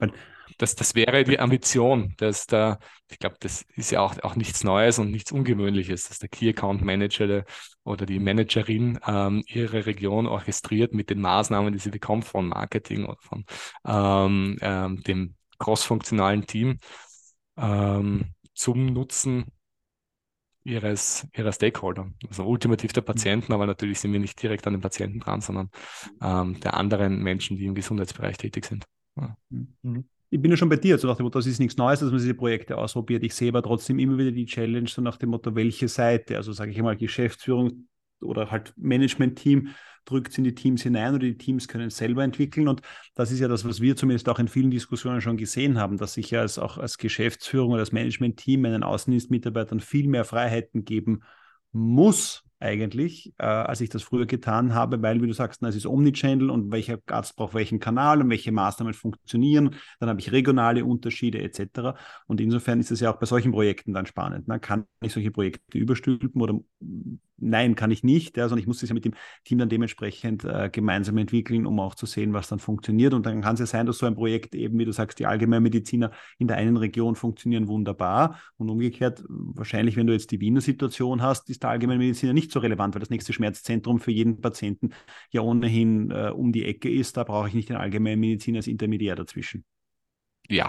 S2: Das, das wäre die Ambition, dass der, ich glaube, das ist ja auch, auch nichts Neues und nichts Ungewöhnliches, dass der Key Account Manager oder die Managerin ähm, ihre Region orchestriert mit den Maßnahmen, die sie bekommt von Marketing oder von ähm, ähm, dem crossfunktionalen Team ähm, zum Nutzen ihres, ihrer Stakeholder, also ultimativ der Patienten, aber natürlich sind wir nicht direkt an den Patienten dran, sondern ähm, der anderen Menschen, die im Gesundheitsbereich tätig sind.
S3: Mhm. Ich bin ja schon bei dir, so nach dem Motto, das ist nichts Neues, dass man diese Projekte ausprobiert. Ich sehe aber trotzdem immer wieder die Challenge, so nach dem Motto, welche Seite, also sage ich mal, Geschäftsführung oder halt Management-Team drückt es in die Teams hinein oder die Teams können es selber entwickeln. Und das ist ja das, was wir zumindest auch in vielen Diskussionen schon gesehen haben, dass sich ja als, auch als Geschäftsführung oder als Management-Team meinen Außendienstmitarbeitern viel mehr Freiheiten geben muss, eigentlich, äh, als ich das früher getan habe, weil, wie du sagst, na, es ist Omnichannel und welcher Arzt braucht welchen Kanal und welche Maßnahmen funktionieren. Dann habe ich regionale Unterschiede etc. Und insofern ist es ja auch bei solchen Projekten dann spannend. Ne? Kann ich solche Projekte überstülpen oder nein, kann ich nicht, ja, sondern ich muss das ja mit dem Team dann dementsprechend äh, gemeinsam entwickeln, um auch zu sehen, was dann funktioniert. Und dann kann es ja sein, dass so ein Projekt eben, wie du sagst, die Allgemeinmediziner in der einen Region funktionieren wunderbar und umgekehrt, wahrscheinlich, wenn du jetzt die Wiener Situation hast, ist der Allgemeinmediziner nicht so relevant, weil das nächste Schmerzzentrum für jeden Patienten ja ohnehin äh, um die Ecke ist. Da brauche ich nicht den Allgemeinmediziner als Intermediär dazwischen.
S2: Ja.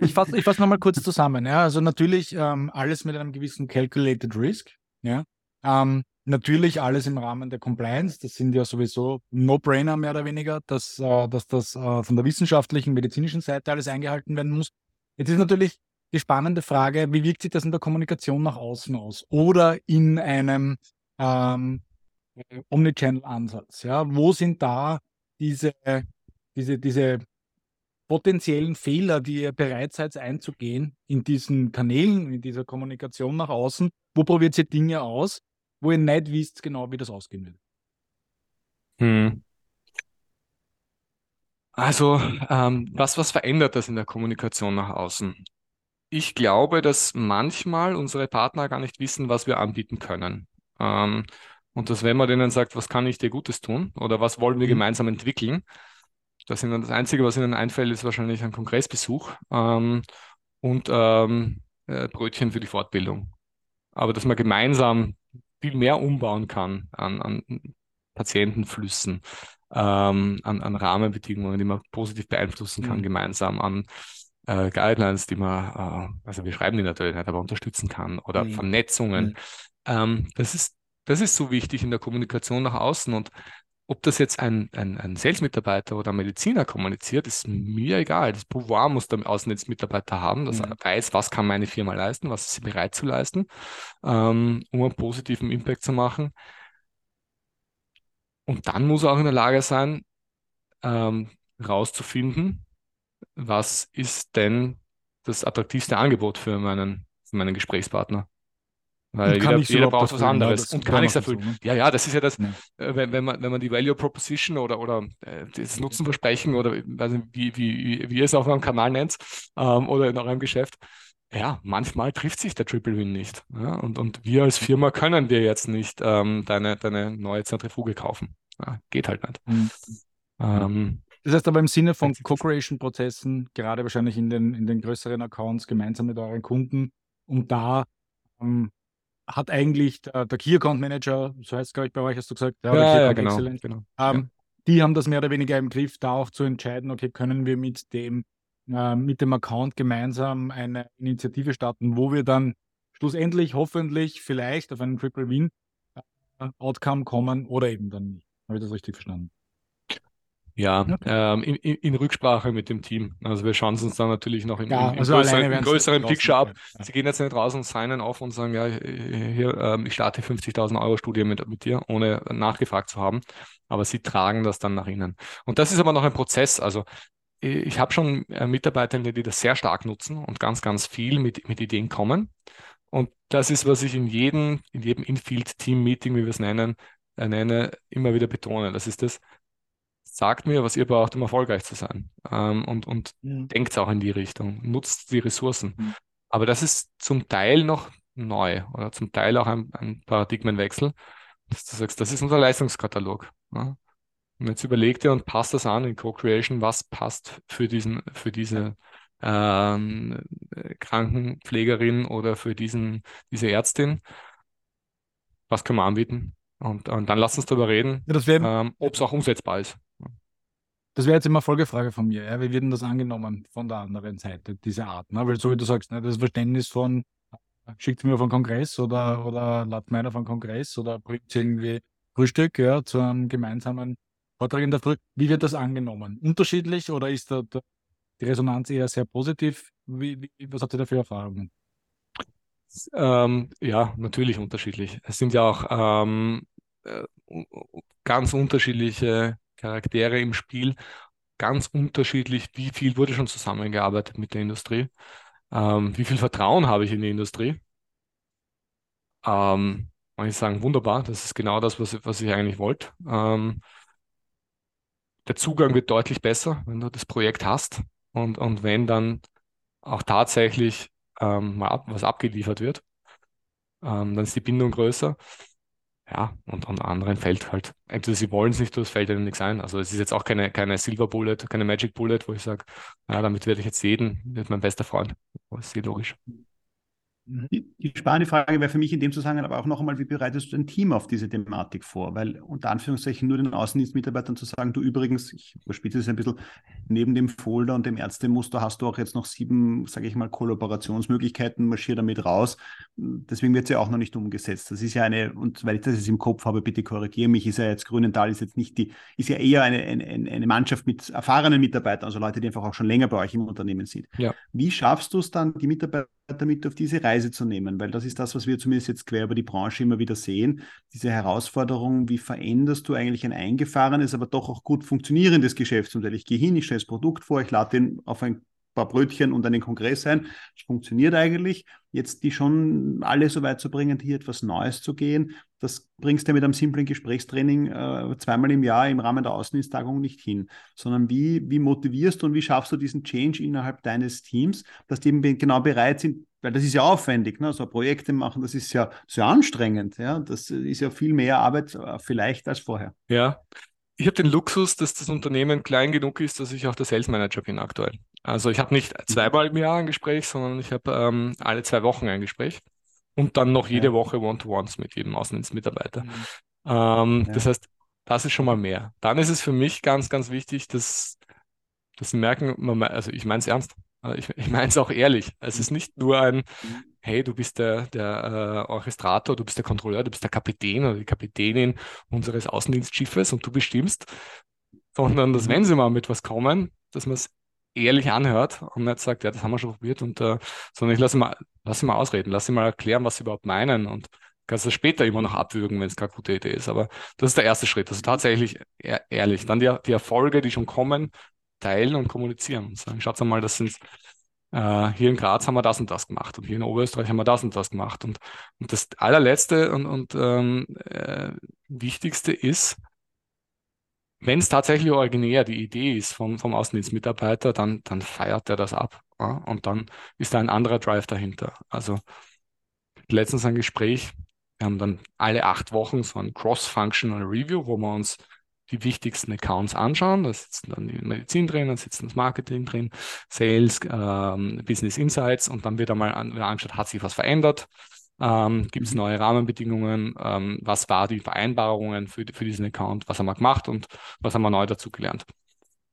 S1: Ich fasse ich fass nochmal kurz zusammen. Ja. Also natürlich ähm, alles mit einem gewissen Calculated Risk. Ja. Ähm, natürlich alles im Rahmen der Compliance. Das sind ja sowieso No-Brainer mehr oder weniger, dass, äh, dass das äh, von der wissenschaftlichen, medizinischen Seite alles eingehalten werden muss. Jetzt ist natürlich die spannende Frage, wie wirkt sich das in der Kommunikation nach außen aus oder in einem ähm, Omnichannel-Ansatz? Ja? Wo sind da diese, diese, diese potenziellen Fehler, die ihr bereit seid einzugehen in diesen Kanälen, in dieser Kommunikation nach außen? Wo probiert ihr Dinge aus, wo ihr nicht wisst genau, wie das ausgehen wird?
S2: Hm. Also, ähm, was, was verändert das in der Kommunikation nach außen? Ich glaube, dass manchmal unsere Partner gar nicht wissen, was wir anbieten können. Ähm, und dass wenn man denen sagt, was kann ich dir Gutes tun oder was wollen wir mhm. gemeinsam entwickeln, das, sind das Einzige, was ihnen einfällt, ist wahrscheinlich ein Kongressbesuch ähm, und ähm, äh, Brötchen für die Fortbildung. Aber dass man gemeinsam viel mehr umbauen kann an, an Patientenflüssen, ähm, an, an Rahmenbedingungen, die man positiv beeinflussen kann, mhm. gemeinsam an äh, Guidelines, die man, äh, also wir schreiben die natürlich nicht, aber unterstützen kann oder mhm. Vernetzungen. Mhm. Ähm, das ist das ist so wichtig in der Kommunikation nach außen und ob das jetzt ein, ein, ein Sales-Mitarbeiter oder ein Mediziner kommuniziert, ist mir egal. Das Pouvoir muss der Außendienstmitarbeiter haben, dass er weiß, was kann meine Firma leisten, was ist sie bereit zu leisten, ähm, um einen positiven Impact zu machen. Und dann muss er auch in der Lage sein, ähm, rauszufinden, was ist denn das attraktivste Angebot für meinen, für meinen Gesprächspartner. Weil jeder, jeder braucht was anderes. und kann nichts erfüllen. Ne? Ja, ja, das ist ja das, ja. Äh, wenn, wenn, man, wenn man die Value Proposition oder, oder äh, das Nutzenversprechen oder weiß nicht, wie, wie, wie ihr es auf eurem Kanal nennt ähm, oder in eurem Geschäft, ja, manchmal trifft sich der Triple Win nicht. Ja? Und, und wir als Firma können dir jetzt nicht ähm, deine, deine neue Zentrifuge kaufen. Ja, geht halt nicht. Mhm.
S1: Ähm, das heißt aber im Sinne von Co-Creation-Prozessen, gerade wahrscheinlich in den, in den größeren Accounts, gemeinsam mit euren Kunden, um da ähm, hat eigentlich der, der Key Account Manager, so heißt es, glaube ich, bei euch, hast du gesagt,
S2: ja, ja, ja genau, Excellence, genau.
S1: Ähm. Die haben das mehr oder weniger im Griff, da auch zu entscheiden, okay, können wir mit dem, äh, mit dem Account gemeinsam eine Initiative starten, wo wir dann schlussendlich hoffentlich vielleicht auf einen Triple Win äh, Outcome kommen oder eben dann nicht. Habe ich das richtig verstanden?
S2: Ja, ähm, in, in, Rücksprache mit dem Team. Also wir schauen es uns dann natürlich noch im, ja, im, also größeren, im größeren Picture ab. Ja. Sie gehen jetzt nicht raus und signen auf und sagen, ja, hier, ähm, ich starte 50.000 Euro Studie mit, mit dir, ohne nachgefragt zu haben. Aber sie tragen das dann nach innen. Und das ist aber noch ein Prozess. Also ich habe schon äh, Mitarbeiter, die das sehr stark nutzen und ganz, ganz viel mit, mit Ideen kommen. Und das ist, was ich in jedem, in jedem Infield-Team-Meeting, wie wir es nennen, äh, nenne, immer wieder betone. Das ist das, sagt mir, was ihr braucht, um erfolgreich zu sein. Ähm, und und ja. denkt auch in die Richtung, nutzt die Ressourcen. Ja. Aber das ist zum Teil noch neu oder zum Teil auch ein, ein Paradigmenwechsel, dass du sagst, das ist unser Leistungskatalog. Ja? Und jetzt überleg dir und passt das an in Co-Creation, was passt für diesen, für diese ähm, Krankenpflegerin oder für diesen, diese Ärztin. Was können wir anbieten? Und, und dann lass uns darüber reden,
S1: ja,
S2: ähm, ob es auch umsetzbar ist.
S1: Das wäre jetzt immer Folgefrage von mir. Ja? Wie wird denn das angenommen von der anderen Seite, diese Art? Ne? Weil so wie du sagst, ne, das Verständnis von schickt mir auf einen Kongress oder, oder ladet meiner auf einen Kongress oder bringt irgendwie Frühstück ja, zu einem gemeinsamen Vortrag in der Früh. Wie wird das angenommen? Unterschiedlich oder ist da, da die Resonanz eher sehr positiv? Wie, wie, was habt ihr da für Erfahrungen?
S2: Ähm, ja, natürlich unterschiedlich. Es sind ja auch ähm, äh, ganz unterschiedliche Charaktere im Spiel, ganz unterschiedlich, wie viel wurde schon zusammengearbeitet mit der Industrie, ähm, wie viel Vertrauen habe ich in die Industrie. Ähm, kann ich sagen, wunderbar, das ist genau das, was, was ich eigentlich wollte. Ähm, der Zugang wird deutlich besser, wenn du das Projekt hast und, und wenn dann auch tatsächlich ähm, mal ab, was abgeliefert wird, ähm, dann ist die Bindung größer ja, und an anderen fällt halt, entweder sie wollen es nicht oder es fällt ihnen nichts ein. Also es ist jetzt auch keine, keine Silver Bullet, keine Magic Bullet, wo ich sage, ja, damit werde ich jetzt jeden, wird mein bester Freund. Das ist sehr logisch.
S3: Mhm. Die, die spannende Frage wäre für mich in dem Zusammenhang aber auch noch einmal, wie bereitest du ein Team auf diese Thematik vor? Weil unter Anführungszeichen nur den Außendienstmitarbeitern zu sagen, du übrigens, ich überspitze es ein bisschen, neben dem Folder und dem Ärztemuster hast du auch jetzt noch sieben, sage ich mal, Kollaborationsmöglichkeiten, marschier damit raus. Deswegen wird es ja auch noch nicht umgesetzt. Das ist ja eine, und weil ich das jetzt im Kopf habe, bitte korrigiere mich, ist ja jetzt Grünenthal ist jetzt nicht die, ist ja eher eine, eine, eine Mannschaft mit erfahrenen Mitarbeitern, also Leute, die einfach auch schon länger bei euch im Unternehmen sind. Ja. Wie schaffst du es dann, die Mitarbeiter damit auf diese Reise zu nehmen, weil das ist das, was wir zumindest jetzt quer über die Branche immer wieder sehen. Diese Herausforderung, wie veränderst du eigentlich ein eingefahrenes, aber doch auch gut funktionierendes Geschäftsmodell? Ich gehe hin, ich stelle das Produkt vor, ich lade den auf ein paar Brötchen und einen Kongress ein. Das funktioniert eigentlich. Jetzt die schon alle so weit zu bringen, hier etwas Neues zu gehen, das bringst du mit einem simplen Gesprächstraining äh, zweimal im Jahr im Rahmen der Außendiensttagung nicht hin, sondern wie, wie motivierst du und wie schaffst du diesen Change innerhalb deines Teams, dass die eben genau bereit sind, weil das ist ja aufwendig, ne? so Projekte machen, das ist ja sehr anstrengend, ja, das ist ja viel mehr Arbeit äh, vielleicht als vorher.
S2: Ja, ich habe den Luxus, dass das Unternehmen klein genug ist, dass ich auch der Sales Manager bin aktuell. Also ich habe nicht mhm. zweimal im Jahr ein Gespräch, sondern ich habe ähm, alle zwei Wochen ein Gespräch und dann noch jede ja. Woche One-to-Ones mit jedem Außendienstmitarbeiter. Mhm. Ähm, ja. Das heißt, das ist schon mal mehr. Dann ist es für mich ganz, ganz wichtig, dass, dass sie merken, also ich meine es ernst, ich, ich meine es auch ehrlich. Es ist nicht nur ein, hey, du bist der, der äh, Orchestrator, du bist der Kontrolleur, du bist der Kapitän oder die Kapitänin unseres Außendienstschiffes und du bestimmst, sondern dass, wenn sie mal mit was kommen, dass man es ehrlich anhört und nicht sagt, ja, das haben wir schon probiert, und, äh, sondern ich lasse mal, lass sie mal ausreden, lass sie mal erklären, was sie überhaupt meinen und kannst du später immer noch abwürgen, wenn es keine gute Idee ist. Aber das ist der erste Schritt. Also tatsächlich ehrlich. Dann die, die Erfolge, die schon kommen, teilen und kommunizieren und sagen, schaut mal, das sind äh, hier in Graz haben wir das und das gemacht und hier in Oberösterreich haben wir das und das gemacht. Und, und das allerletzte und, und ähm, äh, wichtigste ist, wenn es tatsächlich originär die Idee ist vom, vom Außendienstmitarbeiter, dann, dann feiert er das ab. Ja? Und dann ist da ein anderer Drive dahinter. Also letztens ein Gespräch, wir haben dann alle acht Wochen so ein Cross-Functional Review, wo wir uns die wichtigsten Accounts anschauen. Da sitzen dann die Medizin drin, da sitzen das Marketing drin, Sales, ähm, Business Insights und dann wird einmal an, angeschaut, hat sich was verändert? Ähm, Gibt es mhm. neue Rahmenbedingungen? Ähm, was war die Vereinbarungen für, für diesen Account? Was haben wir gemacht und was haben wir neu dazu gelernt?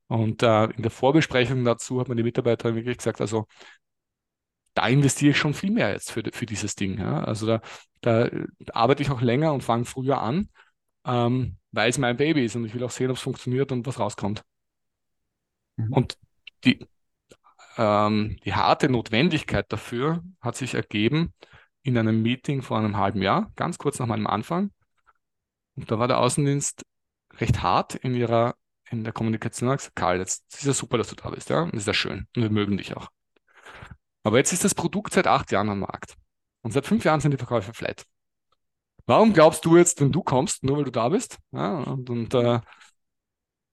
S2: Und äh, in der Vorbesprechung dazu hat man die Mitarbeiter wirklich gesagt, also da investiere ich schon viel mehr jetzt für, für dieses Ding. Ja? Also da, da arbeite ich auch länger und fange früher an, ähm, weil es mein Baby ist und ich will auch sehen, ob es funktioniert und was rauskommt. Mhm. Und die, ähm, die harte Notwendigkeit dafür hat sich ergeben in einem Meeting vor einem halben Jahr, ganz kurz nach meinem Anfang. Und da war der Außendienst recht hart in ihrer in der Kommunikation und gesagt, Karl, jetzt ist ja super, dass du da bist, ja, und ist ja schön und wir mögen dich auch. Aber jetzt ist das Produkt seit acht Jahren am Markt und seit fünf Jahren sind die Verkäufe flat. Warum glaubst du jetzt, wenn du kommst, nur weil du da bist ja, und, und, äh,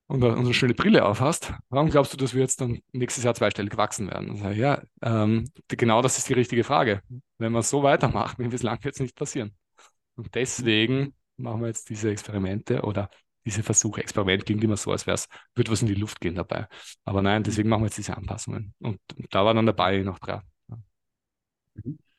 S2: und, und eine schöne Brille aufhast, warum glaubst du, dass wir jetzt dann nächstes Jahr zweistellig wachsen werden? Also, ja, ähm, genau das ist die richtige Frage. Wenn wir so weitermachen wie bislang, wird es nicht passieren. Und deswegen machen wir jetzt diese Experimente oder diese Versuche. Experiment klingt immer so, als wäre es, würde was in die Luft gehen dabei. Aber nein, deswegen machen wir jetzt diese Anpassungen. Und da war dann dabei noch dran.
S3: Mhm.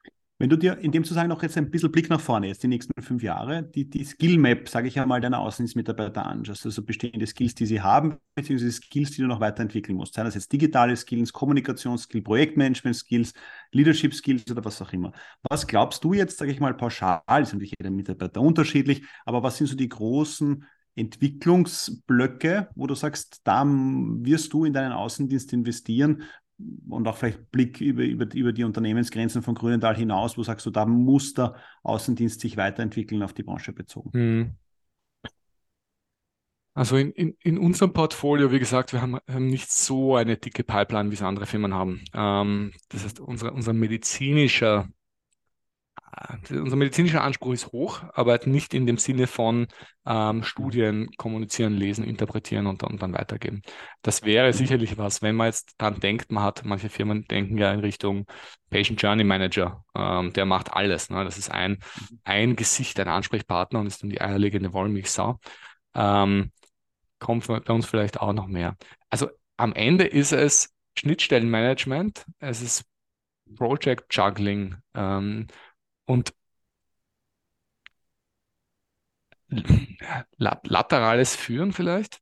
S3: Wenn du dir in dem Zusammenhang noch jetzt ein bisschen Blick nach vorne, jetzt die nächsten fünf Jahre, die, die Skill-Map, sage ich einmal, deiner Außendienstmitarbeiter anschaust, also bestehende Skills, die sie haben, beziehungsweise Skills, die du noch weiterentwickeln musst, seien das jetzt digitale Skills, Kommunikationsskills, Projektmanagement-Skills, Leadership-Skills oder was auch immer. Was glaubst du jetzt, sage ich mal, pauschal, ist natürlich jeder Mitarbeiter unterschiedlich, aber was sind so die großen Entwicklungsblöcke, wo du sagst, da wirst du in deinen Außendienst investieren, und auch vielleicht Blick über, über, über die Unternehmensgrenzen von Grünenthal hinaus, wo sagst du, da muss der Außendienst sich weiterentwickeln auf die Branche bezogen? Hm.
S2: Also in, in, in unserem Portfolio, wie gesagt, wir haben, haben nicht so eine dicke Pipeline, wie es andere Firmen haben. Ähm, das heißt, unser, unser medizinischer unser medizinischer Anspruch ist hoch, aber nicht in dem Sinne von ähm, Studien kommunizieren, lesen, interpretieren und, und, dann weitergeben. Das wäre sicherlich was, wenn man jetzt daran denkt, man hat, manche Firmen denken ja in Richtung Patient Journey Manager, ähm, der macht alles. Ne? Das ist ein, ein Gesicht, ein Ansprechpartner und ist dann die eierlegende Wollmilchsau. Ähm, kommt bei uns vielleicht auch noch mehr. Also am Ende ist es Schnittstellenmanagement, es ist Project Juggling, ähm, und laterales Führen vielleicht.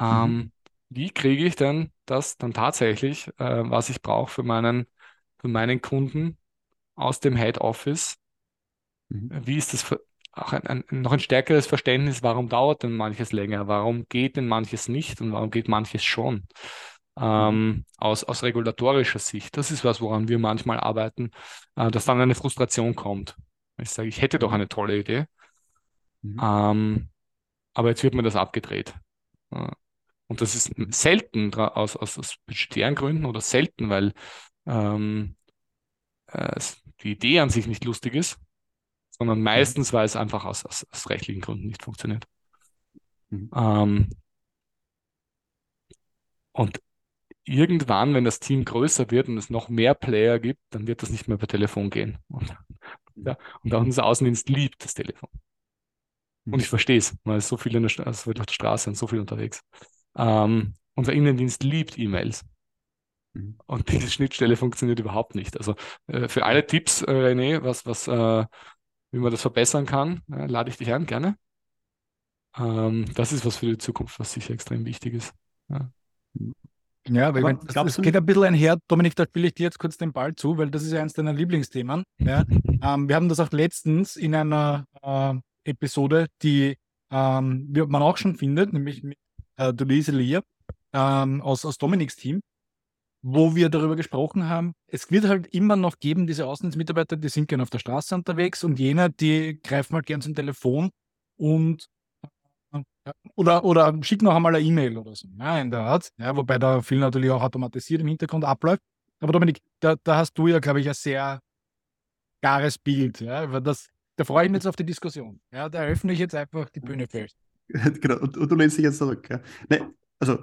S2: Ähm, mhm. Wie kriege ich denn das dann tatsächlich, äh, was ich brauche für meinen, für meinen Kunden aus dem Head Office? Mhm. Wie ist das für, auch ein, ein, noch ein stärkeres Verständnis, warum dauert denn manches länger? Warum geht denn manches nicht und warum geht manches schon? Ähm, aus, aus regulatorischer Sicht. Das ist was, woran wir manchmal arbeiten, äh, dass dann eine Frustration kommt. Ich sage, ich hätte doch eine tolle Idee, mhm. ähm, aber jetzt wird mir das abgedreht. Äh, und das ist selten aus, aus, aus budgetären Gründen oder selten, weil ähm, äh, die Idee an sich nicht lustig ist, sondern mhm. meistens, weil es einfach aus, aus, aus rechtlichen Gründen nicht funktioniert. Mhm. Ähm, und irgendwann, wenn das Team größer wird und es noch mehr Player gibt, dann wird das nicht mehr per Telefon gehen. Und, ja, und auch unser Außendienst liebt das Telefon. Und ich verstehe es, weil es so viele in der, also auf der Straße sind, so viel unterwegs. Ähm, unser Innendienst liebt E-Mails. Mhm. Und diese Schnittstelle funktioniert überhaupt nicht. Also äh, für alle Tipps, äh, René, was, was, äh, wie man das verbessern kann, lade ich dich ein, gerne. Ähm, das ist was für die Zukunft, was sicher extrem wichtig ist. Ja.
S1: Ja, weil ich mein, es geht ein bisschen einher, Dominik, da spiele ich dir jetzt kurz den Ball zu, weil das ist ja eines deiner Lieblingsthemen. Ja. ähm, wir haben das auch letztens in einer äh, Episode, die ähm, man auch schon findet, nämlich mit äh, Denise Lear ähm, aus, aus Dominiks Team, wo wir darüber gesprochen haben, es wird halt immer noch geben, diese Außendienstmitarbeiter, die sind gerne auf der Straße unterwegs und jene, die greifen halt gern zum Telefon und oder, oder schick noch einmal eine E-Mail oder so. Ja, in der Art. Ja, wobei da viel natürlich auch automatisiert im Hintergrund abläuft. Aber Dominik, da, da hast du ja, glaube ich, ein sehr klares Bild. Ja, das, da freue ich mich jetzt auf die Diskussion. Ja, da öffne ich jetzt einfach die Bühne fest.
S3: genau, und, und, du lehnst dich jetzt zurück. Ja. Nee, also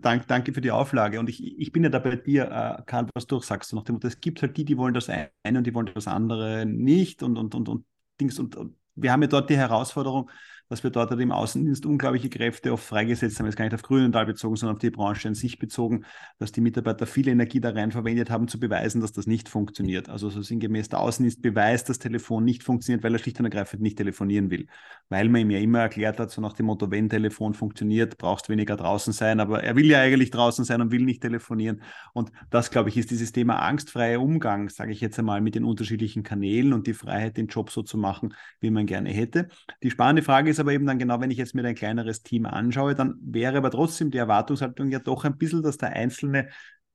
S3: danke, danke für die Auflage. Und ich, ich bin ja da bei dir, äh, Karl, was du sagst. Nach dem es gibt halt die, die wollen das eine und die wollen das andere nicht und, und, und, und Dings. Und, und wir haben ja dort die Herausforderung, dass wir dort im Außendienst unglaubliche Kräfte oft freigesetzt haben, jetzt gar nicht auf Grünenthal bezogen, sondern auf die Branche an sich bezogen, dass die Mitarbeiter viel Energie da rein verwendet haben, zu beweisen, dass das nicht funktioniert. Also so sinngemäß, der Außendienst beweist, dass das Telefon nicht funktioniert, weil er schlicht und ergreifend nicht telefonieren will. Weil man ihm ja immer erklärt hat, so nach dem Motto, wenn Telefon funktioniert, brauchst du weniger draußen sein, aber er will ja eigentlich draußen sein und will nicht telefonieren. Und das, glaube ich, ist dieses Thema angstfreier Umgang, sage ich jetzt einmal, mit den unterschiedlichen Kanälen und die Freiheit, den Job so zu machen, wie man gerne hätte. Die spannende Frage ist aber eben dann genau, wenn ich jetzt mir ein kleineres Team anschaue, dann wäre aber trotzdem die Erwartungshaltung ja doch ein bisschen, dass der einzelne,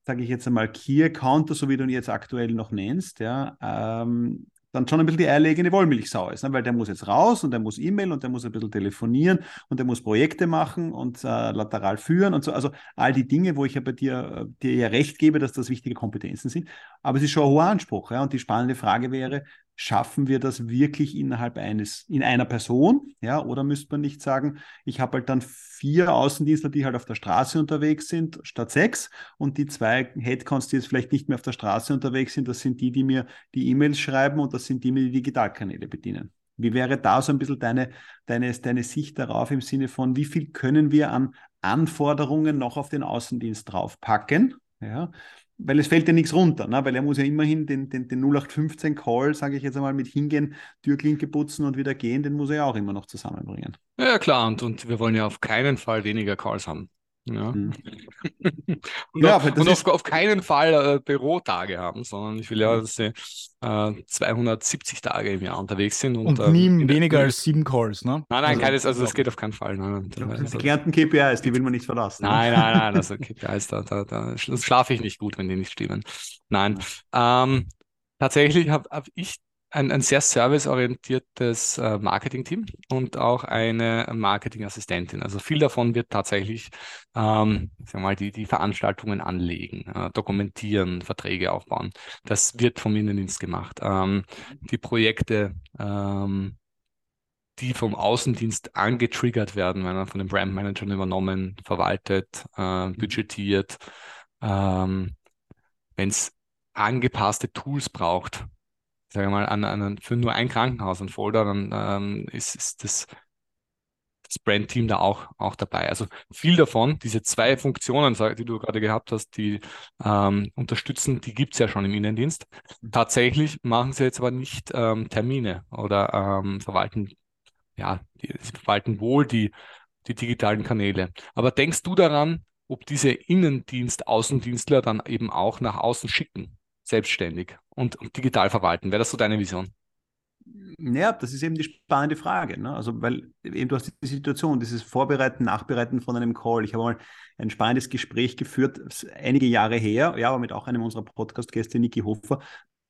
S3: sage ich jetzt einmal, Key-Accounter, so wie du ihn jetzt aktuell noch nennst, ja, ähm, dann schon ein bisschen die eierlegende Wollmilchsau ist, ne? weil der muss jetzt raus und der muss E-Mail und der muss ein bisschen telefonieren und der muss Projekte machen und äh, lateral führen und so. Also all die Dinge, wo ich ja bei dir, äh, dir ja recht gebe, dass das wichtige Kompetenzen sind. Aber es ist schon ein hoher Anspruch. Ja? Und die spannende Frage wäre, schaffen wir das wirklich innerhalb eines, in einer Person? Ja, oder müsste man nicht sagen, ich habe halt dann vier Außendienstler, die halt auf der Straße unterwegs sind, statt sechs, und die zwei Headcounts, die jetzt vielleicht nicht mehr auf der Straße unterwegs sind, das sind die, die mir die E-Mails schreiben und das sind die, die die Digitalkanäle bedienen. Wie wäre da so ein bisschen deine, deine, deine Sicht darauf im Sinne von, wie viel können wir an Anforderungen noch auf den Außendienst draufpacken? Ja, weil es fällt ja nichts runter, ne? weil er muss ja immerhin den, den, den 0815-Call, sage ich jetzt einmal, mit hingehen, Türklinke putzen und wieder gehen, den muss er ja auch immer noch zusammenbringen.
S2: Ja, klar, und, und wir wollen ja auf keinen Fall weniger Calls haben. Ja. Mhm. und ja, auf, und auf, auf, keinen Fall äh, Bürotage haben, sondern ich will ja, dass sie äh, 270 Tage im Jahr unterwegs sind.
S1: Und, und äh, nie weniger als sieben Calls, ne?
S2: Nein, nein, also, keines, also das geht auf keinen Fall. Nein,
S3: nein, also, die gelernten KPIs, die will man nicht verlassen.
S2: Ne? Nein, nein, nein, also KPIs, da, da, da schlafe ich nicht gut, wenn die nicht stimmen. Nein, ähm, tatsächlich habe hab ich ein, ein sehr serviceorientiertes äh, Marketing-Team und auch eine Marketingassistentin. Also viel davon wird tatsächlich ähm, sagen wir mal, die, die Veranstaltungen anlegen, äh, dokumentieren, Verträge aufbauen. Das wird vom Innendienst gemacht. Ähm, die Projekte, ähm, die vom Außendienst angetriggert werden, werden von den Brandmanagern übernommen, verwaltet, äh, budgetiert. Ähm, Wenn es angepasste Tools braucht, sage ich mal, an, an, für nur ein Krankenhaus ein Folder, dann ähm, ist, ist das, das Brandteam da auch, auch dabei. Also viel davon, diese zwei Funktionen, die du gerade gehabt hast, die ähm, unterstützen, die gibt es ja schon im Innendienst. Mhm. Tatsächlich machen sie jetzt aber nicht ähm, Termine oder ähm, verwalten, ja, die, sie verwalten wohl die, die digitalen Kanäle. Aber denkst du daran, ob diese Innendienst-Außendienstler dann eben auch nach außen schicken? Selbstständig und, und digital verwalten. Wäre das so deine Vision?
S3: Ja, das ist eben die spannende Frage. Ne? Also, weil eben du hast die Situation, dieses Vorbereiten, Nachbereiten von einem Call. Ich habe mal ein spannendes Gespräch geführt, einige Jahre her, ja, aber mit auch einem unserer Podcast-Gäste, Niki Hofer,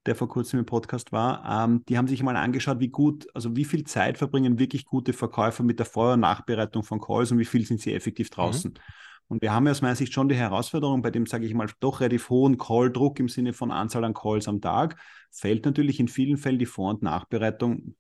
S3: der vor kurzem im Podcast war. Ähm, die haben sich mal angeschaut, wie gut, also wie viel Zeit verbringen wirklich gute Verkäufer mit der Vor- und Nachbereitung von Calls und wie viel sind sie effektiv draußen. Mhm. Und wir haben ja aus meiner Sicht schon die Herausforderung bei dem, sage ich mal, doch relativ hohen Call-Druck im Sinne von Anzahl an Calls am Tag, fällt natürlich in vielen Fällen die Vor- und Nachbereitung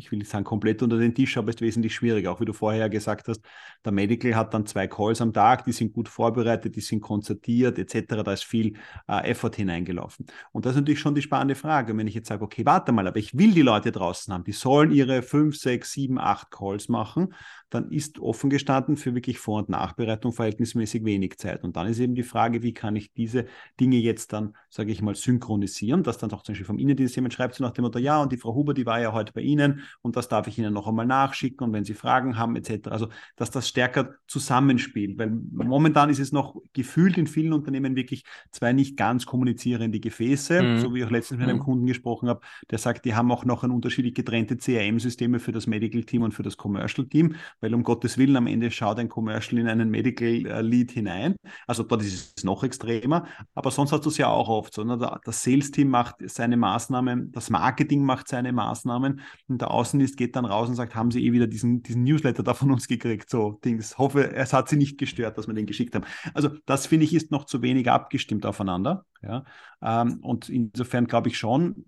S3: ich will nicht sagen komplett unter den Tisch, aber ist wesentlich schwieriger. Auch wie du vorher gesagt hast, der Medical hat dann zwei Calls am Tag, die sind gut vorbereitet, die sind konzertiert etc. Da ist viel äh, Effort hineingelaufen. Und das ist natürlich schon die spannende Frage. Und wenn ich jetzt sage, okay, warte mal, aber ich will die Leute draußen haben, die sollen ihre fünf, sechs, sieben, acht Calls machen, dann ist offen gestanden für wirklich Vor- und Nachbereitung verhältnismäßig wenig Zeit. Und dann ist eben die Frage, wie kann ich diese Dinge jetzt dann, sage ich mal, synchronisieren, dass dann auch zum Beispiel vom Innendienst jemand schreibt so nach dem Motto, ja, und die Frau Huber, die war ja heute bei Ihnen und das darf ich Ihnen noch einmal nachschicken und wenn Sie Fragen haben etc. Also, dass das stärker zusammenspielt, weil momentan ist es noch gefühlt in vielen Unternehmen wirklich zwei nicht ganz kommunizierende Gefäße, mhm. so wie ich auch letztens mit einem mhm. Kunden gesprochen habe, der sagt, die haben auch noch ein unterschiedlich getrennte CRM-Systeme für das Medical-Team und für das Commercial-Team, weil um Gottes Willen am Ende schaut ein Commercial in einen Medical-Lead hinein. Also dort ist es noch extremer, aber sonst hast du es ja auch oft so. Ne? Das Sales-Team macht seine Maßnahmen, das Marketing macht seine Maßnahmen und der Außendienst geht dann raus und sagt, haben Sie eh wieder diesen, diesen Newsletter da von uns gekriegt? So, Dings. Hoffe, es hat Sie nicht gestört, dass wir den geschickt haben. Also das finde ich ist noch zu wenig abgestimmt aufeinander. Ja? Ähm, und insofern glaube ich schon,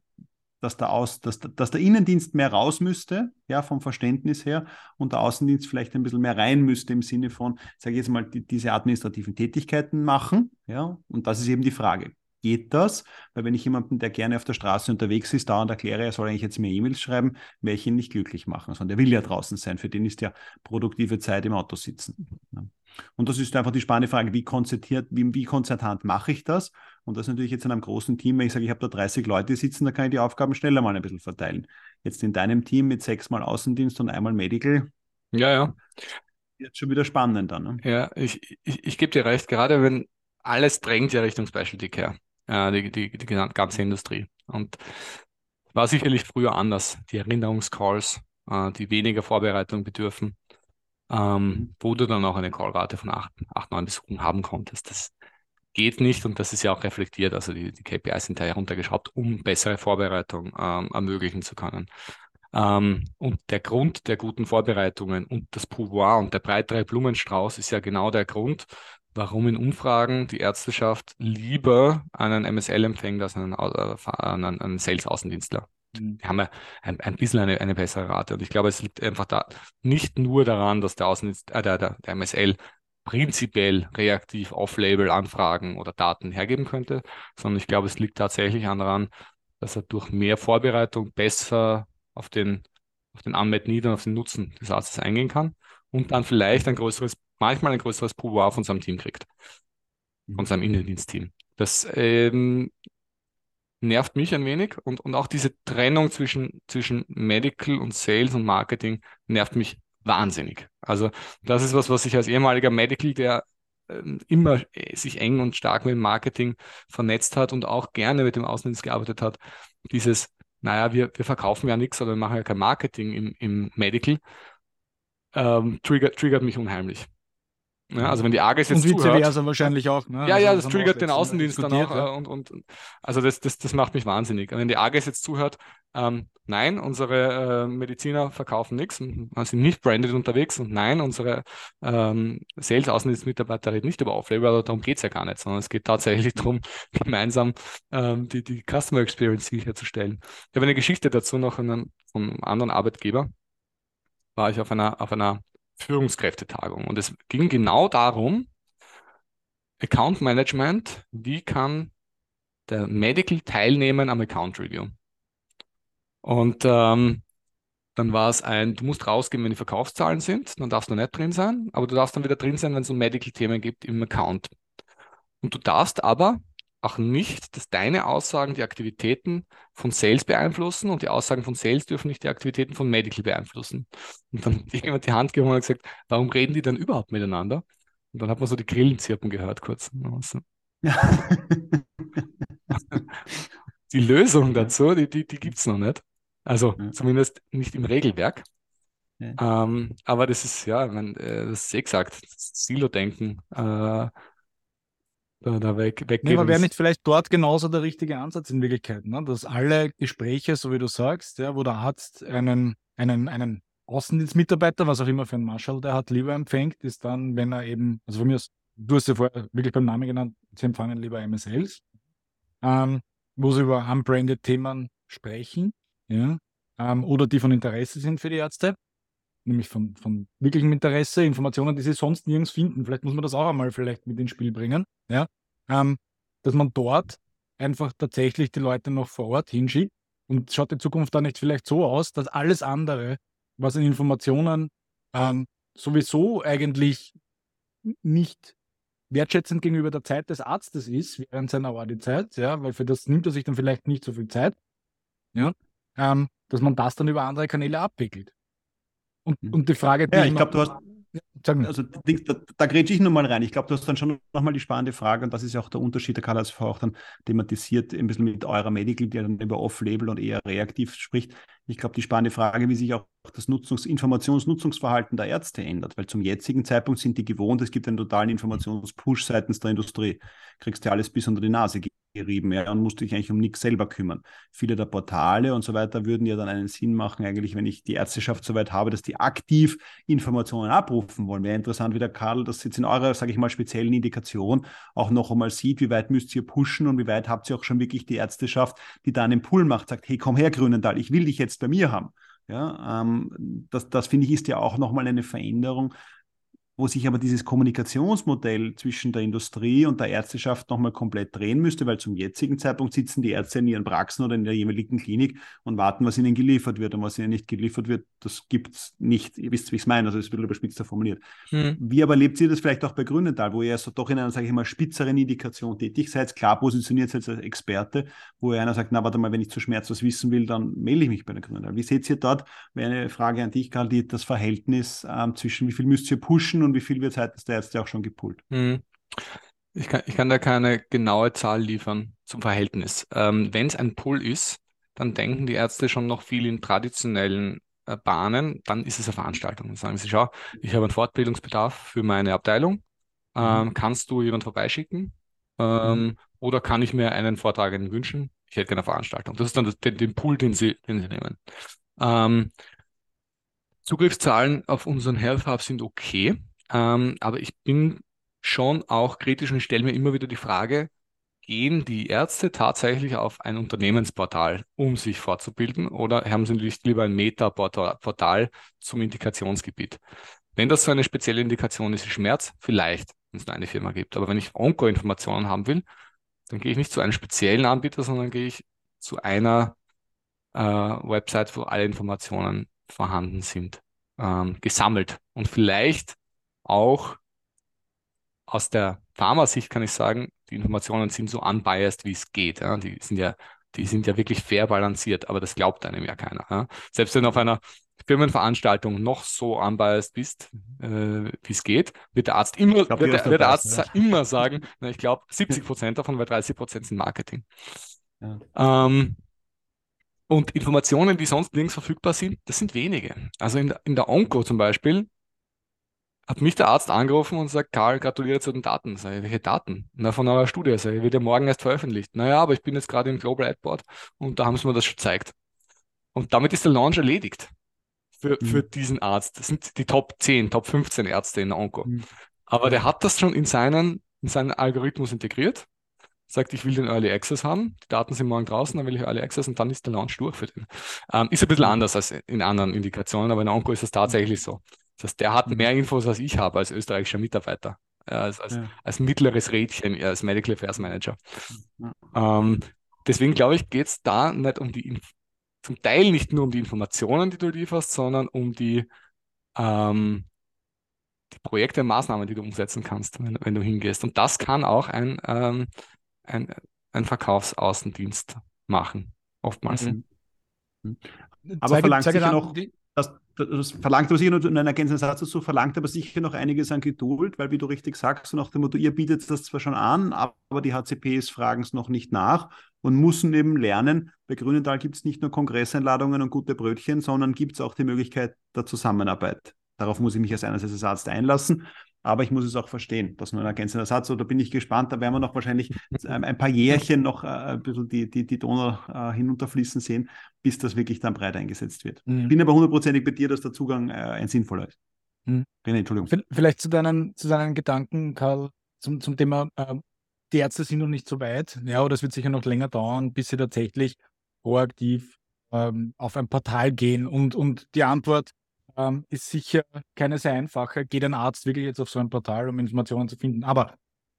S3: dass der, Aus, dass, dass der Innendienst mehr raus müsste, ja, vom Verständnis her, und der Außendienst vielleicht ein bisschen mehr rein müsste im Sinne von, sage ich jetzt mal, die, diese administrativen Tätigkeiten machen, ja, und das ist eben die Frage. Geht das? Weil wenn ich jemanden, der gerne auf der Straße unterwegs ist, dauernd erkläre, er soll eigentlich jetzt mehr E-Mails schreiben, werde ich ihn nicht glücklich machen, sondern der will ja draußen sein. Für den ist ja produktive Zeit im Auto sitzen. Und das ist einfach die spannende Frage, wie konzertiert, wie, wie konzertant mache ich das? Und das ist natürlich jetzt in einem großen Team, wenn ich sage, ich habe da 30 Leute sitzen, da kann ich die Aufgaben schneller mal ein bisschen verteilen. Jetzt in deinem Team mit sechsmal Außendienst und einmal Medical.
S2: Ja, ja.
S3: Jetzt schon wieder spannend dann. Ne?
S2: Ja, ich, ich, ich gebe dir recht, gerade wenn alles drängt ja Richtung Specialty Care, äh, die, die, die ganze Industrie. Und war sicherlich früher anders. Die Erinnerungscalls, äh, die weniger Vorbereitung bedürfen, ähm, mhm. wo du dann auch eine Callrate von 8, 8 9 Besuchen haben konntest. Das geht nicht und das ist ja auch reflektiert. Also die, die KPIs sind da heruntergeschraubt, um bessere Vorbereitung ähm, ermöglichen zu können. Ähm, und der Grund der guten Vorbereitungen und das Pouvoir und der breitere Blumenstrauß ist ja genau der Grund, warum in Umfragen die Ärzteschaft lieber einen MSL empfängt als einen, äh, einen, einen Sales-Außendienstler. Mhm. Die haben ja ein, ein bisschen eine, eine bessere Rate. Und ich glaube, es liegt einfach da nicht nur daran, dass der Außendienst, äh, der, der, der MSL prinzipiell reaktiv Off-Label Anfragen oder Daten hergeben könnte, sondern ich glaube, es liegt tatsächlich daran, dass er durch mehr Vorbereitung besser auf den, auf den Unmet Need und auf den Nutzen des Arztes eingehen kann und dann vielleicht ein größeres, manchmal ein größeres Pouvoir von seinem Team kriegt, von seinem Innendienstteam. Das ähm, nervt mich ein wenig und, und auch diese Trennung zwischen, zwischen Medical und Sales und Marketing nervt mich wahnsinnig. Also das ist was, was ich als ehemaliger Medical, der äh, immer äh, sich eng und stark mit dem Marketing vernetzt hat und auch gerne mit dem Außendienst gearbeitet hat, dieses, naja, wir, wir verkaufen ja nichts oder wir machen ja kein Marketing im, im Medical, ähm, triggert, triggert mich unheimlich. Ja, also wenn die AGES jetzt
S1: und vice zuhört, versa wahrscheinlich auch. Ne?
S2: Ja, also ja, das triggert den Außendienst dann auch. Ja. Äh, und, und, also das, das, das macht mich wahnsinnig. Wenn die AGES jetzt zuhört, ähm, nein, unsere äh, Mediziner verkaufen nichts, sind nicht branded unterwegs und nein, unsere ähm, Sales-Außendienstmitarbeiter reden nicht über Off-Label, aber darum geht es ja gar nicht, sondern es geht tatsächlich darum, gemeinsam ähm, die, die Customer Experience sicherzustellen. Ich habe eine Geschichte dazu noch von einem anderen Arbeitgeber. War ich auf einer, auf einer Führungskräftetagung. Und es ging genau darum, Account Management, wie kann der Medical teilnehmen am Account Review. Und ähm, dann war es ein, du musst rausgehen, wenn die Verkaufszahlen sind, dann darfst du nicht drin sein, aber du darfst dann wieder drin sein, wenn es um Medical-Themen gibt im Account. Und du darfst aber auch nicht, dass deine Aussagen die Aktivitäten von Sales beeinflussen und die Aussagen von Sales dürfen nicht die Aktivitäten von Medical beeinflussen. Und dann hat jemand die Hand gehoben und gesagt, warum reden die dann überhaupt miteinander? Und dann hat man so die Grillenzirpen gehört kurz. die Lösung dazu, die, die, die gibt es noch nicht. Also ja. zumindest nicht im Regelwerk. Ja. Ähm, aber das ist, ja, man, äh, das ist eh gesagt, Silo-Denken. Äh, da, da weg, weg
S1: nee, aber wäre nicht vielleicht dort genauso der richtige Ansatz in Wirklichkeit, ne? dass alle Gespräche, so wie du sagst, ja, wo der Arzt einen, einen, einen Außendienstmitarbeiter, was auch immer für ein Marshall der hat, lieber empfängt, ist dann, wenn er eben, also von mir aus, du hast ja vorher wirklich beim Namen genannt, sie empfangen lieber MSLs, ähm, wo sie über unbranded Themen sprechen, ja, ähm, oder die von Interesse sind für die Ärzte, nämlich von, von wirklichem Interesse, Informationen, die sie sonst nirgends finden. Vielleicht muss man das auch einmal vielleicht mit ins Spiel bringen, ja, ähm, dass man dort einfach tatsächlich die Leute noch vor Ort hinschickt und schaut die Zukunft dann nicht vielleicht so aus, dass alles andere, was in Informationen ähm, sowieso eigentlich nicht wertschätzend gegenüber der Zeit des Arztes ist während seiner Audizeit, ja, weil für das nimmt er sich dann vielleicht nicht so viel Zeit, ja, ähm, dass man das dann über andere Kanäle abwickelt. Und, hm. und die Frage,
S3: die ja, ich glaube, du hast also da, da grätsche ich nochmal rein. Ich glaube, du hast dann schon nochmal die spannende Frage, und das ist ja auch der Unterschied, der Karl hat es auch dann thematisiert, ein bisschen mit eurer Medical, die dann über Off-Label und eher reaktiv spricht. Ich glaube, die spannende Frage, wie sich auch das Nutzungs-, Informationsnutzungsverhalten der Ärzte ändert, weil zum jetzigen Zeitpunkt sind die gewohnt, es gibt einen totalen Informationspush seitens der Industrie. Kriegst du alles bis unter die Nase gerieben ja, und musst dich eigentlich um nichts selber kümmern. Viele der Portale und so weiter würden ja dann einen Sinn machen, eigentlich, wenn ich die Ärzteschaft so weit habe, dass die aktiv Informationen abrufen wollen. Wäre interessant, wie der Karl das jetzt in eurer, sage ich mal, speziellen Indikation auch noch einmal sieht, wie weit müsst ihr pushen und wie weit habt ihr auch schon wirklich die Ärzteschaft, die da einen Pull macht, sagt, hey, komm her, Grünenthal, ich will dich jetzt bei mir haben. Ja, ähm, das, das finde ich ist ja auch nochmal eine Veränderung, wo sich aber dieses Kommunikationsmodell zwischen der Industrie und der Ärzteschaft nochmal komplett drehen müsste, weil zum jetzigen Zeitpunkt sitzen die Ärzte in ihren Praxen oder in der jeweiligen Klinik und warten, was ihnen geliefert wird. Und was ihnen nicht geliefert wird, das gibt es nicht. Ihr wisst, wie ich es meine, also es wird überspitzter formuliert. Hm. Wie aber lebt ihr das vielleicht auch bei Grünenthal, wo ihr so doch in einer, sage ich mal, spitzeren Indikation tätig seid, klar positioniert seid als Experte, wo einer sagt, na warte mal, wenn ich zu Schmerz was wissen will, dann melde ich mich bei der Grünenthal. Wie seht ihr dort, wäre eine Frage an dich, Karl, die, das Verhältnis ähm, zwischen wie viel müsst ihr pushen und wie viel wird seitens der Ärzte auch schon gepult? Hm.
S2: Ich kann, ich kann da keine genaue Zahl liefern zum Verhältnis. Ähm, Wenn es ein Pull ist, dann denken die Ärzte schon noch viel in traditionellen äh, Bahnen. Dann ist es eine Veranstaltung. Dann sagen sie, schau, ich habe einen Fortbildungsbedarf für meine Abteilung. Ähm, mhm. Kannst du jemanden vorbeischicken? Ähm, mhm. Oder kann ich mir einen Vortragenden wünschen? Ich hätte gerne eine Veranstaltung. Das ist dann das, den, den Pool, den sie, den sie nehmen. Ähm, Zugriffszahlen auf unseren Health Hub sind okay. Ähm, aber ich bin schon auch kritisch und stelle mir immer wieder die Frage, gehen die Ärzte tatsächlich auf ein Unternehmensportal, um sich fortzubilden, oder haben sie nicht lieber ein Meta-Portal zum Indikationsgebiet? Wenn das so eine spezielle Indikation ist, Schmerz, vielleicht, wenn es nur eine Firma gibt. Aber wenn ich Onko-Informationen haben will, dann gehe ich nicht zu einem speziellen Anbieter, sondern gehe ich zu einer äh, Website, wo alle Informationen vorhanden sind, ähm, gesammelt. Und vielleicht auch aus der Pharma-Sicht kann ich sagen, die Informationen sind so unbiased, wie es geht. Ja. Die sind ja, die sind ja wirklich fair balanciert, aber das glaubt einem ja keiner. Ja. Selbst wenn du auf einer Firmenveranstaltung noch so unbiased bist, äh, wie es geht, wird der Arzt immer, glaub, wird, der, wird der Arzt ja. immer sagen, na, ich glaube 70 Prozent davon, weil 30 Prozent sind Marketing. Ja. Ähm, und Informationen, die sonst nirgends verfügbar sind, das sind wenige. Also in der, in der Onco zum Beispiel hat mich der Arzt angerufen und sagt, Karl, gratuliere zu den Daten. Sag ich, welche Daten? Na, von eurer Studie. Sag ich, wird ja morgen erst veröffentlicht. Naja, aber ich bin jetzt gerade im Global Ad Board und da haben sie mir das schon gezeigt. Und damit ist der Launch erledigt für, mhm. für diesen Arzt. Das sind die Top 10, Top 15 Ärzte in der Onco. Mhm. Aber der hat das schon in seinen, in seinen Algorithmus integriert, sagt, ich will den Early Access haben, die Daten sind morgen draußen, dann will ich Early Access und dann ist der Launch durch für den. Ähm, ist ein bisschen mhm. anders als in anderen Indikationen, aber in der Onco ist es tatsächlich so. Das heißt, der hat mhm. mehr Infos als ich habe als österreichischer Mitarbeiter, als, als, ja. als, mittleres Rädchen, als Medical Affairs Manager. Ja. Ähm, deswegen glaube ich, geht es da nicht um die, zum Teil nicht nur um die Informationen, die du lieferst, sondern um die, ähm, die Projekte und Maßnahmen, die du umsetzen kannst, wenn, wenn, du hingehst. Und das kann auch ein, ähm, ein, ein Verkaufsaußendienst machen, oftmals. Mhm.
S3: mhm. Aber verlangt sicher noch, dass, das verlangt aber sicher nur einen ergänzenden Satz dazu, verlangt aber sicher noch einiges an Geduld, weil wie du richtig sagst, so nach dem Motto, ihr bietet das zwar schon an, aber die HCPs fragen es noch nicht nach und müssen eben lernen, bei Grünenthal gibt es nicht nur Kongresseinladungen und gute Brötchen, sondern gibt es auch die Möglichkeit der Zusammenarbeit. Darauf muss ich mich als einerseits als Arzt einlassen aber ich muss es auch verstehen. Das ist nur ein ergänzender Satz. Oder bin ich gespannt, da werden wir noch wahrscheinlich ein paar Jährchen noch äh, ein bisschen die, die, die Donau äh, hinunterfließen sehen, bis das wirklich dann breit eingesetzt wird. Mhm. Bin aber hundertprozentig bei dir, dass der Zugang äh, ein sinnvoller ist.
S1: Mhm. René, Entschuldigung. Vielleicht zu deinen, zu deinen Gedanken, Karl, zum, zum Thema, äh, die Ärzte sind noch nicht so weit. Ja, oder es wird sicher noch länger dauern, bis sie tatsächlich proaktiv ähm, auf ein Portal gehen. Und, und die Antwort ähm, ist sicher keine sehr einfache. Geht ein Arzt wirklich jetzt auf so ein Portal, um Informationen zu finden? Aber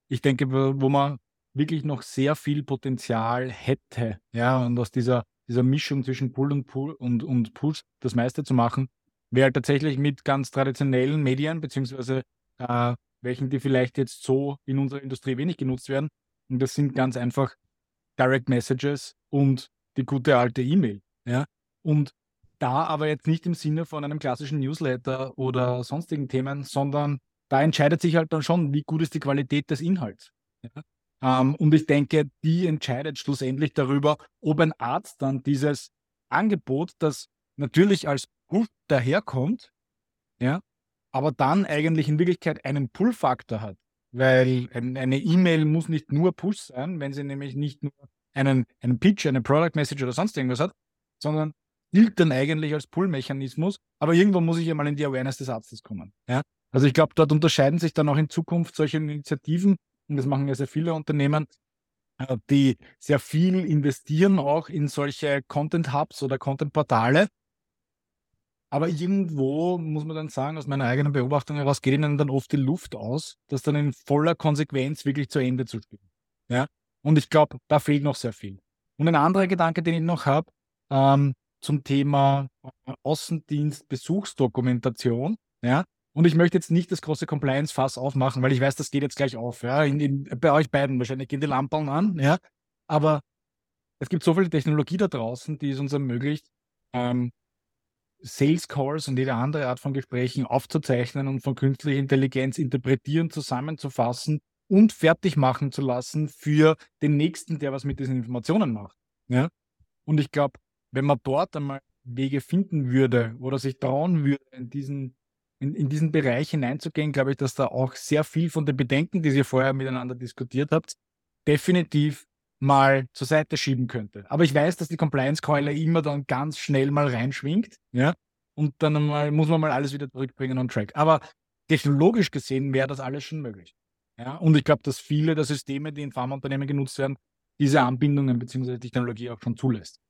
S1: ich denke, wo man wirklich noch sehr viel Potenzial hätte, ja, und aus dieser, dieser Mischung zwischen Pull und Pull und, und Push das meiste zu machen, wäre halt tatsächlich mit ganz traditionellen Medien, beziehungsweise äh, welchen, die vielleicht jetzt so in unserer Industrie wenig genutzt werden. Und das sind ganz einfach Direct Messages und die gute alte E-Mail. Ja? Und da aber jetzt nicht im Sinne von einem klassischen Newsletter oder sonstigen Themen, sondern da entscheidet sich halt dann schon, wie gut ist die Qualität des Inhalts. Ja? Ähm, und ich denke, die entscheidet schlussendlich darüber, ob ein Arzt dann dieses Angebot, das natürlich als Pull daherkommt, ja, aber dann eigentlich in Wirklichkeit einen Pull-Faktor hat. Weil eine E-Mail muss nicht nur Push sein, wenn sie nämlich nicht nur einen, einen Pitch, eine Product Message oder sonst irgendwas hat, sondern gilt dann eigentlich als Pull-Mechanismus. Aber irgendwo muss ich ja mal in die Awareness des Arztes kommen. Ja? Also ich glaube, dort unterscheiden sich dann auch in Zukunft solche Initiativen, und das machen ja sehr viele Unternehmen, äh, die sehr viel investieren auch in solche Content-Hubs oder Content-Portale, aber irgendwo muss man dann sagen, aus meiner eigenen Beobachtung heraus geht ihnen dann oft die Luft aus, das dann in voller Konsequenz wirklich zu Ende zu spielen. Ja? Und ich glaube, da fehlt noch sehr viel. Und ein anderer Gedanke, den ich noch habe, ähm, zum Thema äh, Außendienst, Besuchsdokumentation. Ja? Und ich möchte jetzt nicht das große Compliance-Fass aufmachen, weil ich weiß, das geht jetzt gleich auf. Ja? In, in, bei euch beiden wahrscheinlich gehen die Lampen an. Ja? Aber es gibt so viel Technologie da draußen, die es uns ermöglicht, ähm, Sales Calls und jede andere Art von Gesprächen aufzuzeichnen und von künstlicher Intelligenz interpretieren, zusammenzufassen und fertig machen zu lassen für den Nächsten, der was mit diesen Informationen macht. Ja? Und ich glaube, wenn man dort einmal Wege finden würde oder sich trauen würde, in diesen, in, in diesen Bereich hineinzugehen, glaube ich, dass da auch sehr viel von den Bedenken, die ihr vorher miteinander diskutiert habt, definitiv mal zur Seite schieben könnte. Aber ich weiß, dass die Compliance-Keule immer dann ganz schnell mal reinschwingt, ja, und dann mal, muss man mal alles wieder zurückbringen on track. Aber technologisch gesehen wäre das alles schon möglich. Ja, und ich glaube, dass viele der Systeme, die in Pharmaunternehmen genutzt werden, diese Anbindungen bzw. Technologie auch schon zulässt.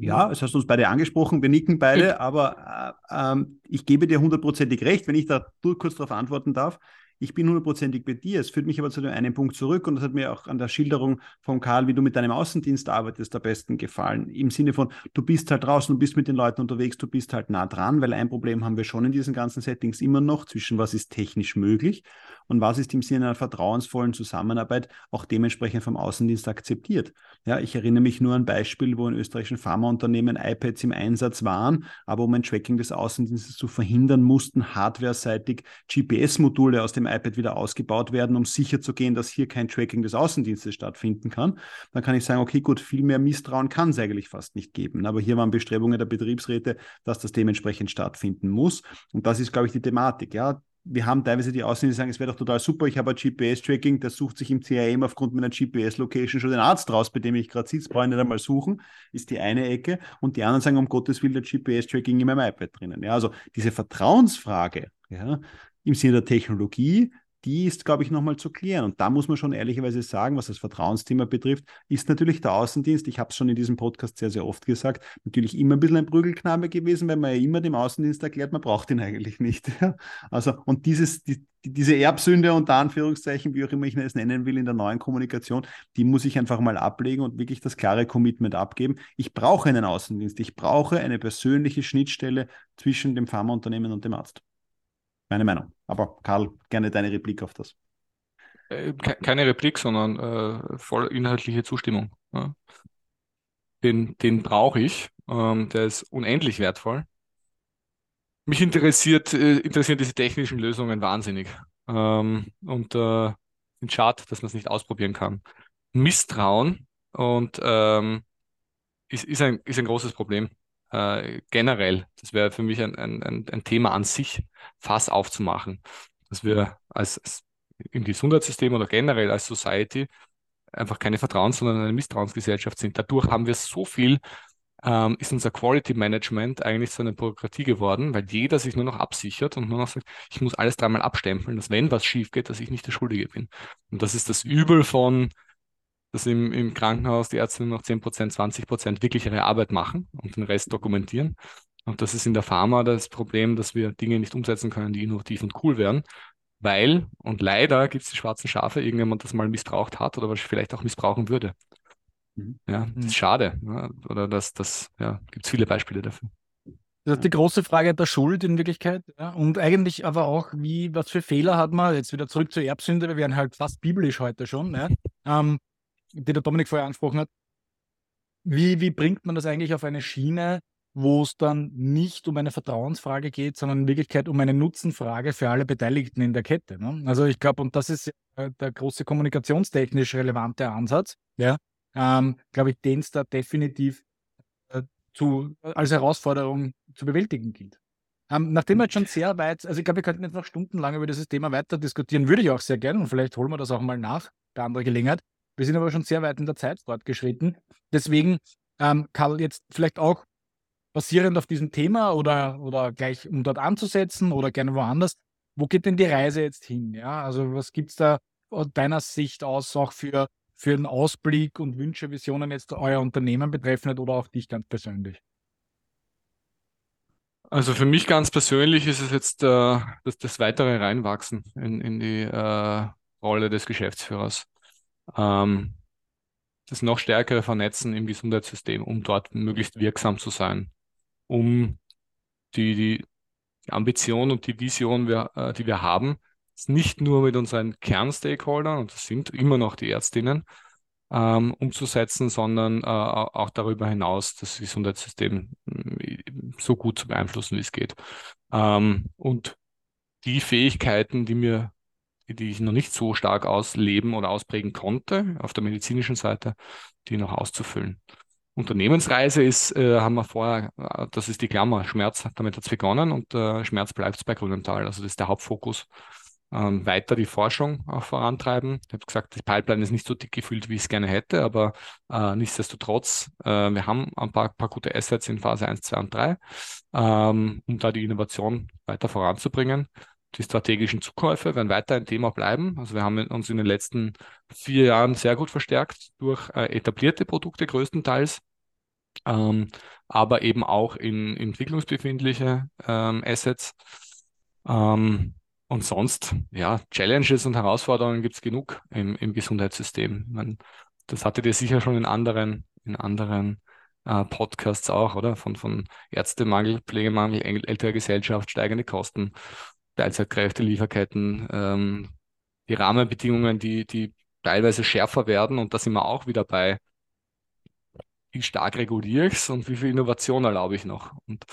S3: Ja, es hast du uns beide angesprochen, wir nicken beide, aber äh, äh, ich gebe dir hundertprozentig recht, wenn ich da kurz darauf antworten darf. Ich bin hundertprozentig bei dir. Es führt mich aber zu dem einen Punkt zurück und das hat mir auch an der Schilderung von Karl, wie du mit deinem Außendienst arbeitest, am besten gefallen. Im Sinne von, du bist halt draußen, du bist mit den Leuten unterwegs, du bist halt nah dran, weil ein Problem haben wir schon in diesen ganzen Settings immer noch zwischen was ist technisch möglich und was ist im Sinne einer vertrauensvollen Zusammenarbeit auch dementsprechend vom Außendienst akzeptiert. Ja, ich erinnere mich nur an ein Beispiel, wo in österreichischen Pharmaunternehmen iPads im Einsatz waren, aber um ein Tracking des Außendienstes zu verhindern, mussten hardware-seitig GPS-Module aus dem iPad wieder ausgebaut werden, um sicher zu gehen, dass hier kein Tracking des Außendienstes stattfinden kann. Dann kann ich sagen, okay, gut, viel mehr Misstrauen kann es eigentlich fast nicht geben. Aber hier waren Bestrebungen der Betriebsräte, dass das dementsprechend stattfinden muss. Und das ist, glaube ich, die Thematik. Ja, wir haben teilweise die Außendienste, die sagen, es wäre doch total super, ich habe ein GPS-Tracking, das sucht sich im CRM aufgrund meiner GPS-Location schon den Arzt raus, bei dem ich gerade sitze, brauche ich nicht einmal suchen, ist die eine Ecke. Und die anderen sagen, um Gottes Willen, der GPS-Tracking in meinem iPad drinnen. Ja, also diese Vertrauensfrage, ja, im Sinne der Technologie, die ist, glaube ich, nochmal zu klären. Und da muss man schon ehrlicherweise sagen, was das Vertrauensthema betrifft, ist natürlich der Außendienst, ich habe es schon in diesem Podcast sehr, sehr oft gesagt, natürlich immer ein bisschen ein Prügelknabe gewesen, weil man ja immer dem Außendienst erklärt, man braucht ihn eigentlich nicht. Also, und dieses, die, diese Erbsünde unter Anführungszeichen, wie auch immer ich es nennen will, in der neuen Kommunikation, die muss ich einfach mal ablegen und wirklich das klare Commitment abgeben. Ich brauche einen Außendienst, ich brauche eine persönliche Schnittstelle zwischen dem Pharmaunternehmen und dem Arzt. Meine Meinung. Aber Karl, gerne deine Replik auf das.
S2: Äh, keine Replik, sondern äh, voll inhaltliche Zustimmung. Ja. Den, den brauche ich. Ähm, der ist unendlich wertvoll. Mich interessiert, äh, interessieren diese technischen Lösungen wahnsinnig. Ähm, und äh, sind schade, dass man es nicht ausprobieren kann. Misstrauen und ähm, ist, ist, ein, ist ein großes Problem äh, generell, das wäre für mich ein, ein, ein, Thema an sich, Fass aufzumachen, dass wir als, als im Gesundheitssystem oder generell als Society einfach keine Vertrauens-, sondern eine Misstrauensgesellschaft sind. Dadurch haben wir so viel, ähm, ist unser Quality Management eigentlich so eine Bürokratie geworden, weil jeder sich nur noch absichert und nur noch sagt, ich muss alles dreimal abstempeln, dass wenn was schief geht, dass ich nicht der Schuldige bin. Und das ist das Übel von dass im, im Krankenhaus die Ärzte nur noch 10%, 20% wirklich ihre Arbeit machen und den Rest dokumentieren. Und das ist in der Pharma das Problem, dass wir Dinge nicht umsetzen können, die innovativ und cool wären, weil, und leider gibt es die schwarzen Schafe, irgendjemand das mal missbraucht hat oder was vielleicht auch missbrauchen würde. Mhm. Ja, das ist mhm. schade. Ja, oder das, das ja, gibt es viele Beispiele dafür.
S1: Das ist die große Frage der Schuld in Wirklichkeit. Ja? Und eigentlich aber auch, wie, was für Fehler hat man, jetzt wieder zurück zur Erbsünde, wir werden halt fast biblisch heute schon, ja? ähm, die der Dominik vorher angesprochen hat. Wie, wie bringt man das eigentlich auf eine Schiene, wo es dann nicht um eine Vertrauensfrage geht, sondern in Wirklichkeit um eine Nutzenfrage für alle Beteiligten in der Kette. Ne? Also ich glaube, und das ist der große kommunikationstechnisch relevante Ansatz, ja, ähm, glaube ich, den es da definitiv äh, zu, als Herausforderung zu bewältigen gilt. Ähm, nachdem wir jetzt schon sehr weit, also ich glaube, wir könnten jetzt noch stundenlang über dieses Thema weiter diskutieren, würde ich auch sehr gerne und vielleicht holen wir das auch mal nach bei anderer Gelegenheit. Wir sind aber schon sehr weit in der Zeit fortgeschritten. Deswegen, ähm, Karl, jetzt vielleicht auch basierend auf diesem Thema oder, oder gleich um dort anzusetzen oder gerne woanders, wo geht denn die Reise jetzt hin? Ja, also was gibt es da aus deiner Sicht aus auch für, für einen Ausblick und Wünsche, Visionen jetzt euer Unternehmen betreffend oder auch dich ganz persönlich?
S2: Also für mich ganz persönlich ist es jetzt äh, das, das weitere Reinwachsen in, in die äh, Rolle des Geschäftsführers. Ähm, das noch stärkere Vernetzen im Gesundheitssystem, um dort möglichst wirksam zu sein um die, die Ambition und die Vision, wir, äh, die wir haben, nicht nur mit unseren Kernstakeholdern, und das sind immer noch die Ärztinnen, ähm, umzusetzen, sondern äh, auch darüber hinaus das Gesundheitssystem äh, so gut zu beeinflussen, wie es geht. Ähm, und die Fähigkeiten, die mir, die ich noch nicht so stark ausleben oder ausprägen konnte, auf der medizinischen Seite, die noch auszufüllen. Unternehmensreise ist, äh, haben wir vorher, äh, das ist die Klammer, Schmerz, damit hat es begonnen und äh, Schmerz bleibt bei Grünenthal. Also das ist der Hauptfokus. Ähm, weiter die Forschung auch vorantreiben. Ich habe gesagt, die Pipeline ist nicht so dick gefüllt, wie ich es gerne hätte, aber äh, nichtsdestotrotz, äh, wir haben ein paar, paar, gute Assets in Phase 1, 2 und 3, ähm, um da die Innovation weiter voranzubringen. Die strategischen Zukäufe werden weiter ein Thema bleiben. Also wir haben uns in den letzten vier Jahren sehr gut verstärkt durch äh, etablierte Produkte größtenteils ähm, aber eben auch in entwicklungsbefindliche ähm, Assets. Ähm, und sonst, ja, Challenges und Herausforderungen gibt es genug im, im Gesundheitssystem. Meine, das hattet ihr sicher schon in anderen, in anderen äh, Podcasts auch, oder? Von, von Ärztemangel, Pflegemangel, ältere Gesellschaft, steigende Kosten, Teilzeitkräfte, Lieferketten, ähm, die Rahmenbedingungen, die, die teilweise schärfer werden. Und da sind wir auch wieder bei wie stark reguliere ich es und wie viel Innovation erlaube ich noch? Und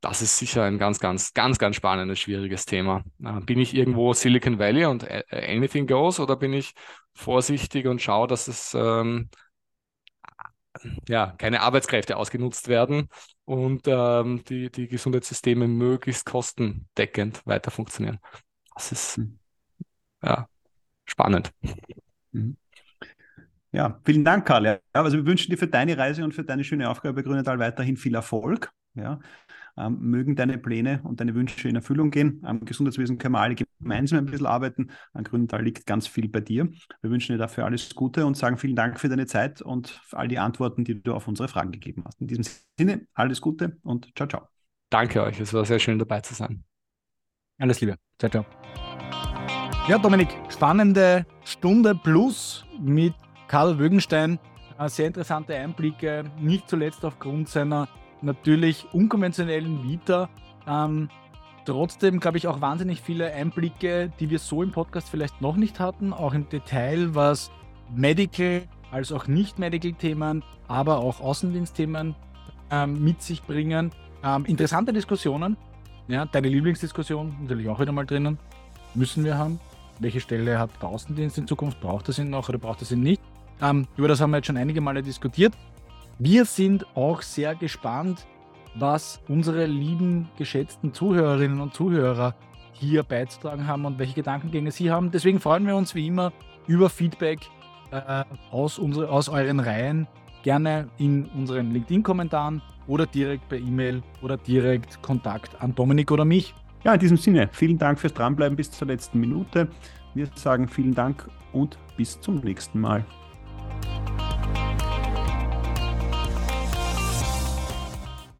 S2: das ist sicher ein ganz, ganz, ganz, ganz spannendes, schwieriges Thema. Äh, bin ich irgendwo Silicon Valley und anything goes oder bin ich vorsichtig und schaue, dass es ähm, ja, keine Arbeitskräfte ausgenutzt werden und ähm, die, die Gesundheitssysteme möglichst kostendeckend weiter funktionieren. Das ist mhm. ja spannend. Mhm.
S3: Ja, vielen Dank, Karl. Ja, also wir wünschen dir für deine Reise und für deine schöne Aufgabe Grünetal weiterhin viel Erfolg. Ja, ähm, mögen deine Pläne und deine Wünsche in Erfüllung gehen. Am Gesundheitswesen können wir alle gemeinsam ein bisschen arbeiten. An Grünenthal liegt ganz viel bei dir. Wir wünschen dir dafür alles Gute und sagen vielen Dank für deine Zeit und für all die Antworten, die du auf unsere Fragen gegeben hast. In diesem Sinne, alles Gute und ciao, ciao.
S2: Danke euch. Es war sehr schön dabei zu sein.
S1: Alles Liebe. Ciao, ciao. Ja, Dominik, spannende Stunde plus mit Karl Wögenstein, äh, sehr interessante Einblicke, nicht zuletzt aufgrund seiner natürlich unkonventionellen Vita. Ähm, trotzdem, glaube ich, auch wahnsinnig viele Einblicke, die wir so im Podcast vielleicht noch nicht hatten, auch im Detail, was Medical als auch Nicht-Medical-Themen, aber auch Außendienstthemen ähm, mit sich bringen. Ähm, interessante Diskussionen. Ja, deine Lieblingsdiskussion natürlich auch wieder mal drinnen. Müssen wir haben. Welche Stelle hat der Außendienst in Zukunft? Braucht es ihn noch oder braucht es ihn nicht? Ähm, über das haben wir jetzt schon einige Male diskutiert. Wir sind auch sehr gespannt, was unsere lieben, geschätzten Zuhörerinnen und Zuhörer hier beizutragen haben und welche Gedankengänge sie haben. Deswegen freuen wir uns wie immer über Feedback äh, aus, unsere, aus euren Reihen. Gerne in unseren LinkedIn-Kommentaren oder direkt per E-Mail oder direkt Kontakt an Dominik oder mich.
S3: Ja, in diesem Sinne, vielen Dank fürs Dranbleiben bis zur letzten Minute. Wir sagen vielen Dank und bis zum nächsten Mal.